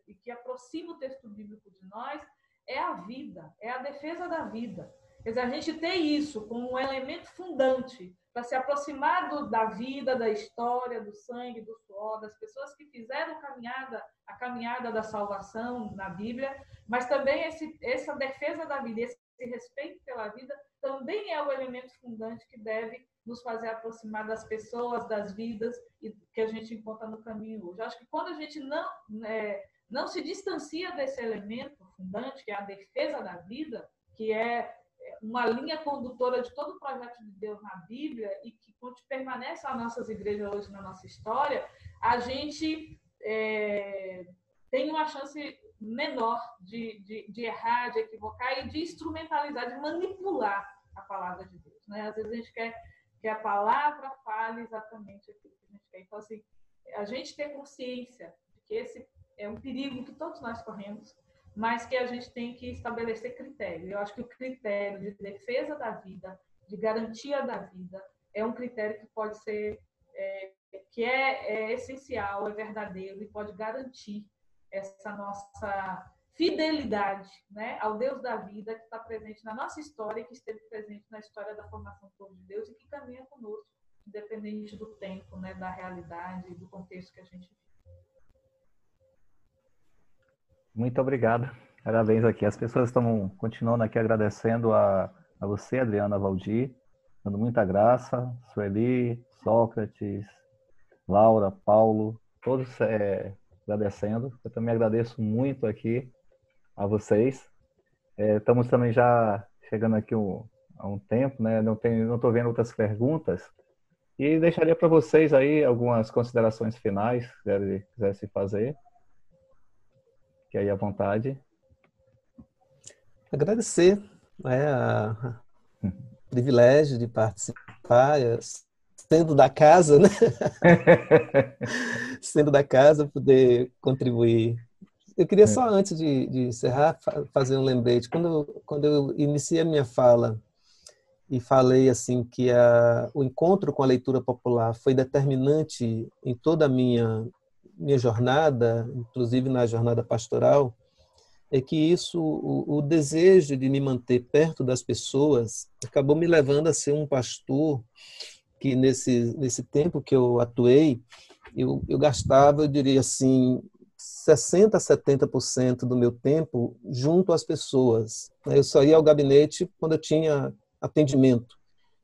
e que aproxima o texto bíblico de nós é a vida, é a defesa da vida. Quer dizer, a gente tem isso como um elemento fundante para se aproximar do, da vida, da história, do sangue, do suor, das pessoas que fizeram caminhada, a caminhada da salvação na Bíblia, mas também esse, essa defesa da vida, esse respeito pela vida, também é o elemento fundante que deve nos fazer aproximar das pessoas, das vidas e que a gente encontra no caminho hoje. Acho que quando a gente não é, não se distancia desse elemento fundante, que é a defesa da vida, que é uma linha condutora de todo o projeto de Deus na Bíblia e que permanece nas nossas igrejas hoje na nossa história, a gente é, tem uma chance menor de, de, de, errar, de equivocar e de instrumentalizar, de manipular a palavra de Deus. Né? Às vezes a gente quer que a palavra fale exatamente aquilo que a gente quer. Então, assim, a gente ter consciência de que esse é um perigo que todos nós corremos, mas que a gente tem que estabelecer critério. Eu acho que o critério de defesa da vida, de garantia da vida, é um critério que pode ser, é, que é, é essencial, é verdadeiro e pode garantir essa nossa fidelidade né, ao Deus da vida que está presente na nossa história, que esteve presente na história da formação do povo de Deus e que caminha conosco, independente do tempo, né, da realidade, do contexto que a gente vive. Muito obrigado. Parabéns aqui. As pessoas estão continuando aqui agradecendo a, a você, Adriana Valdir, dando muita graça. Sueli, Sócrates, Laura, Paulo, todos é, agradecendo. Eu também agradeço muito aqui a vocês. É, estamos também já chegando aqui um, há um tempo, né? Não tenho, não estou vendo outras perguntas. E deixaria para vocês aí algumas considerações finais, se quisessem fazer. Que aí à vontade. Agradecer né, a, o privilégio de participar, sendo da casa, né? [laughs] sendo da casa, poder contribuir. Eu queria só, antes de, de encerrar, fazer um lembrete. Quando, quando eu iniciei a minha fala e falei assim que a, o encontro com a leitura popular foi determinante em toda a minha minha jornada, inclusive na jornada pastoral, é que isso, o, o, desejo de me manter perto das pessoas, acabou me levando a ser um pastor que nesse nesse tempo que eu atuei, eu, eu gastava, eu diria assim, 60 a 70% do meu tempo junto às pessoas. Eu só ia ao gabinete quando eu tinha atendimento.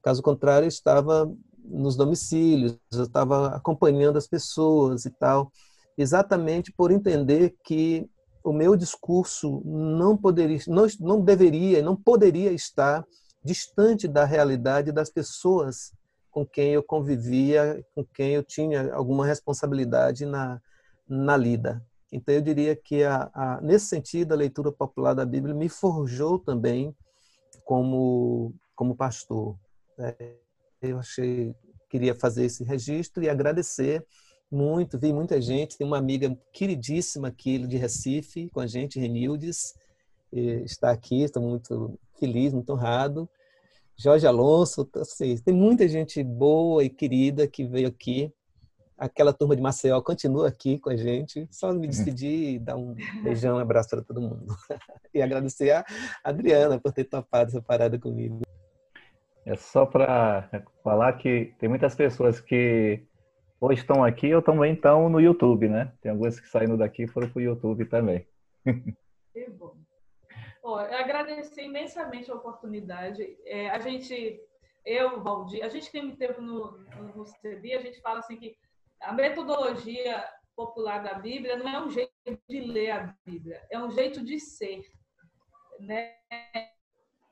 Caso contrário, eu estava nos domicílios, eu estava acompanhando as pessoas e tal, exatamente por entender que o meu discurso não poderia, não, não deveria, não poderia estar distante da realidade das pessoas com quem eu convivia, com quem eu tinha alguma responsabilidade na, na lida. Então eu diria que a, a, nesse sentido a leitura popular da Bíblia me forjou também como como pastor. É, eu achei queria fazer esse registro e agradecer muito, vi muita gente, tem uma amiga queridíssima aqui de Recife com a gente, Renildes, está aqui, estou muito feliz, muito honrado. Jorge Alonso, assim, tem muita gente boa e querida que veio aqui. Aquela turma de Maceió continua aqui com a gente. Só me despedir e dar um beijão, um abraço para todo mundo. [laughs] E agradecer a Adriana por ter topado essa parada comigo. É só para falar que tem muitas pessoas que hoje estão aqui ou também estão no YouTube, né? Tem algumas que saíram daqui e foram para o YouTube também. Que bom. Bom, eu agradecer imensamente a oportunidade. É, a gente, eu, Valdir, a gente tem tempo no, no, no CBI, a gente fala assim que a metodologia popular da Bíblia não é um jeito de ler a Bíblia, é um jeito de ser. Né?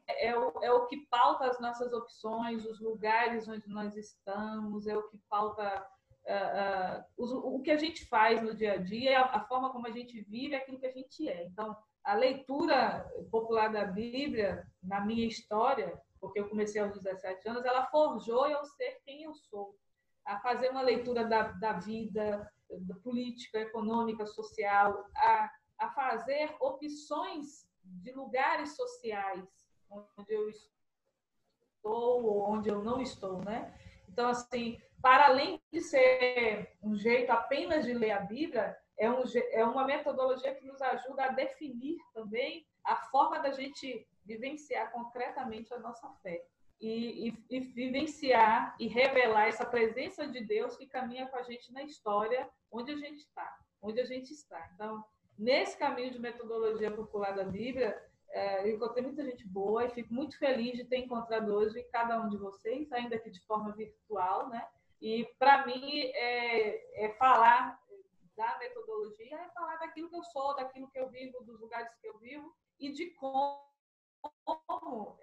É, o, é o que pauta as nossas opções, os lugares onde nós estamos, é o que pauta uh, uh, o, o, que a gente faz no dia a dia, a, a forma como a gente vive, aquilo que a gente é. Então, a leitura popular da Bíblia, na minha história, porque eu comecei aos 17 anos, ela forjou eu ser quem eu sou. A fazer uma leitura da, da vida, da política, econômica, social, a, a fazer opções de lugares sociais onde eu estou ou onde eu não estou, né? Então, assim, para além de ser um jeito apenas de ler a Bíblia, é, um, é uma metodologia que nos ajuda a definir também a forma da gente vivenciar concretamente a nossa fé. E, e, e, vivenciar e revelar essa presença de Deus que caminha com a gente na história, onde a gente está, onde a gente está. Então, nesse caminho de metodologia popular da Bíblia, é, eu encontrei muita gente boa e fico muito feliz de ter encontrado hoje cada um de vocês, ainda que de forma virtual, né? E para mim é, é falar da metodologia é falar daquilo que eu sou, daquilo que eu vivo, dos lugares que eu vivo e de como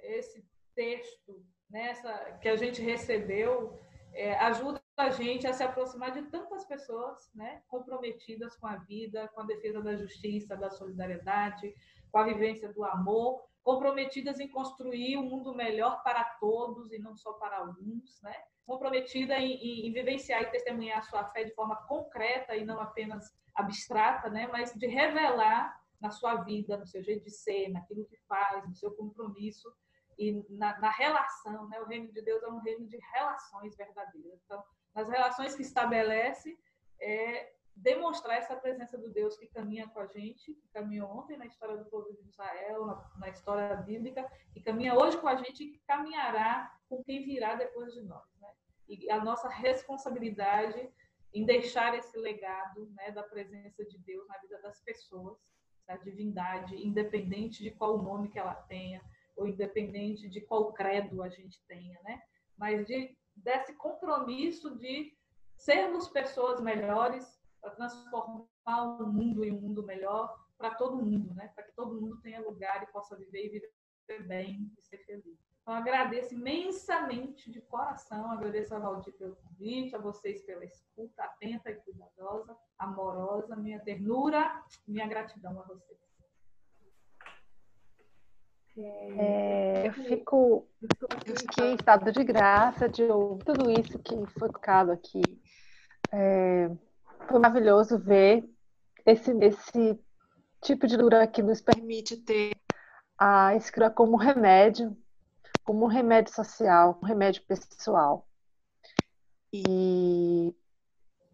esse texto nessa que a gente recebeu é, ajuda a gente a se aproximar de tantas pessoas né, comprometidas com a vida, com a defesa da justiça, da solidariedade, com a vivência do amor, comprometidas em construir um mundo melhor para todos e não só para alguns, né? comprometida em, em, em, vivenciar e testemunhar a sua fé de forma concreta e não apenas abstrata, né? mas de revelar na sua vida, no seu jeito de ser, naquilo que faz, no seu compromisso e na, na relação. Né? O reino de Deus é um reino de relações verdadeiras. Então, nas relações que estabelece, é demonstrar essa presença do Deus que caminha com a gente, que caminhou ontem na história do povo de Israel, na, na história bíblica, que caminha hoje com a gente e que caminhará com quem virá depois de nós. Né? E a nossa responsabilidade em deixar esse legado né, da presença de Deus na vida das pessoas, da divindade, independente de qual nome que ela tenha, ou independente de qual credo a gente tenha, né? mas de, desse compromisso de sermos pessoas melhores para transformar o mundo em um mundo melhor para todo mundo, né? Para que todo mundo tenha lugar e possa viver e viver bem e ser feliz. Então, agradeço imensamente de coração, agradeço a Valdir pelo convite, a vocês pela escuta atenta e cuidadosa, amorosa, minha ternura, minha gratidão a vocês. É, eu fico, eu fiquei em estado de graça de ouvir tudo isso que foi tocado aqui. É, foi maravilhoso ver esse, esse tipo de leitura que nos permite ter a escrita como remédio, como um remédio social, um remédio pessoal. E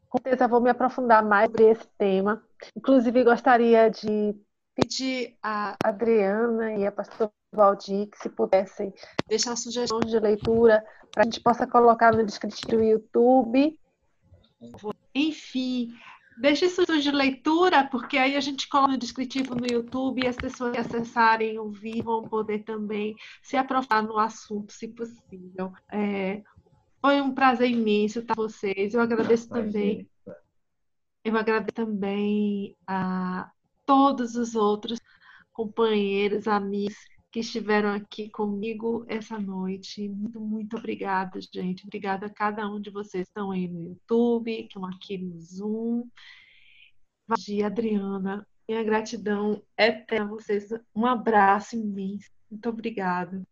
com certeza vou me aprofundar mais sobre esse tema. Inclusive, gostaria de pedir a Adriana e a pastora Valdir que se pudessem deixar sugestões de leitura para a gente possa colocar no descritivo do YouTube enfim, deixe sugestões de leitura, porque aí a gente coloca no descritivo no YouTube e as pessoas que acessarem o vídeo vão poder também se aprofundar no assunto, se possível. É, foi um prazer imenso estar com vocês. Eu agradeço também. Eu agradeço também a todos os outros companheiros, amigos que estiveram aqui comigo essa noite. Muito, muito obrigada, gente. Obrigada a cada um de vocês que estão aí no YouTube, que estão aqui no Zoom. Vagia, Adriana, minha gratidão eterna a vocês. Um abraço imenso. Muito obrigada.